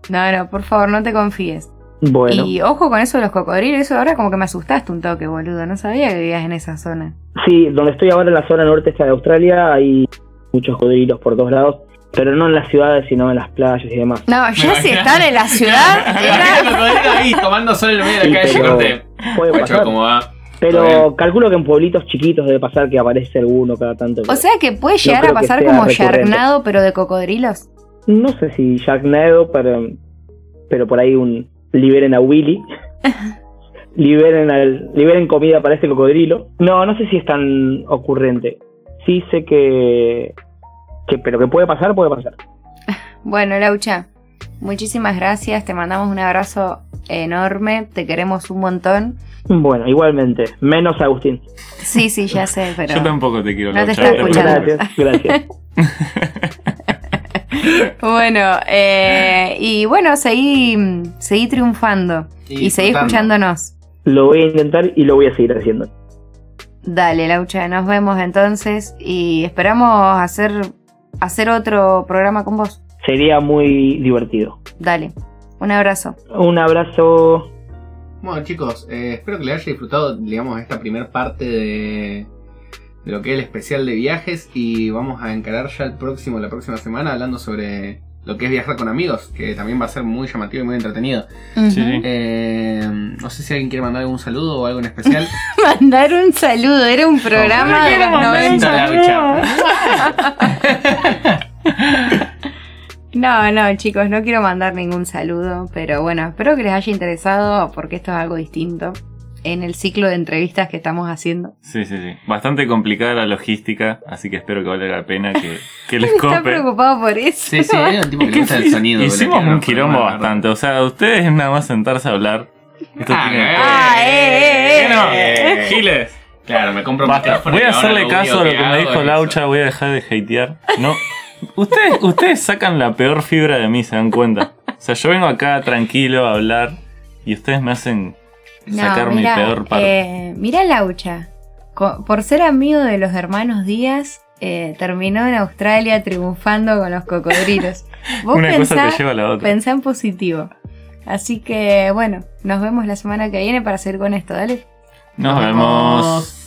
No, no, por favor, no te confíes. Bueno, Y ojo con eso de los cocodrilos, eso ahora como que me asustaste un toque, boludo. No sabía que vivías en esa zona. sí, donde estoy ahora en la zona norte esta de Australia hay muchos cocodrilos por todos lados. Pero no en las ciudades, sino en las playas y demás. No, ya si están en la ciudad, El era- cocodrilo ahí tomando sol en el medio de Sí, la calle. corte. puede pasar. ¿cómo va? Pero calculo que en pueblitos chiquitos debe pasar que aparece alguno cada tanto. O sea que puede No llegar a pasar como. Sharknado, pero de cocodrilos. No sé si Sharknado, pero, pero por ahí un liberen a Willy. liberen, al, liberen comida para ese cocodrilo. No, no sé si es tan ocurrente. Sí sé que, que pero que puede pasar, puede pasar. Bueno, Laucha, muchísimas gracias. Te mandamos un abrazo enorme. Te queremos un montón. Bueno, igualmente, menos Agustín. Sí, sí, ya sé, pero. Yo tampoco te quiero No te escuchando. Gracias, gracias. Bueno, eh, y bueno, seguí, seguí triunfando. Y Y, seguí disfrutando. escuchándonos. Lo voy a intentar y lo voy a seguir haciendo. Dale, Laucha, nos vemos entonces. Y esperamos hacer, hacer otro programa con vos. Sería muy divertido. Dale, un abrazo. Un abrazo. Bueno, chicos, eh, espero que les haya disfrutado, digamos, esta primera parte de, de lo que es el especial de viajes. Y vamos a encarar ya el próximo, la próxima semana, hablando sobre lo que es viajar con amigos, que también va a ser muy llamativo y muy entretenido. Eh, no sé si alguien quiere mandar algún saludo o algo en especial. Mandar un saludo, era un programa de los 90. No, no, chicos, no quiero mandar ningún saludo, pero bueno, espero que les haya interesado porque esto es algo distinto en el ciclo de entrevistas que estamos haciendo. Sí, sí, sí. Bastante complicada la logística, así que espero que valga la pena que, que les Está cope. preocupado por eso. Sí, sí, un tipo que le gusta el sonido. Hicimos un quilombo bastante. O sea, ustedes es nada más sentarse a hablar. Esto Ah, tiene- eh, Ah, eh, eh, ¿Qué no? eh. Giles. Claro, me compro un Basta. Voy a hacerle caso a lo que me dijo Laucha, voy a dejar de hatear. No. Ustedes, ustedes sacan la peor fibra de mí, se dan cuenta. O sea, yo vengo acá tranquilo a hablar y ustedes me hacen sacar mi peor parte. eh, mira Laucha, por ser amigo de los hermanos Díaz, eh, terminó en Australia triunfando con los cocodrilos. Vos Una cosa pensá, te lleva a la otra. pensá en positivo. Así que bueno, nos vemos la semana que viene para seguir con esto, dale. Nos Nos vemos. vemos.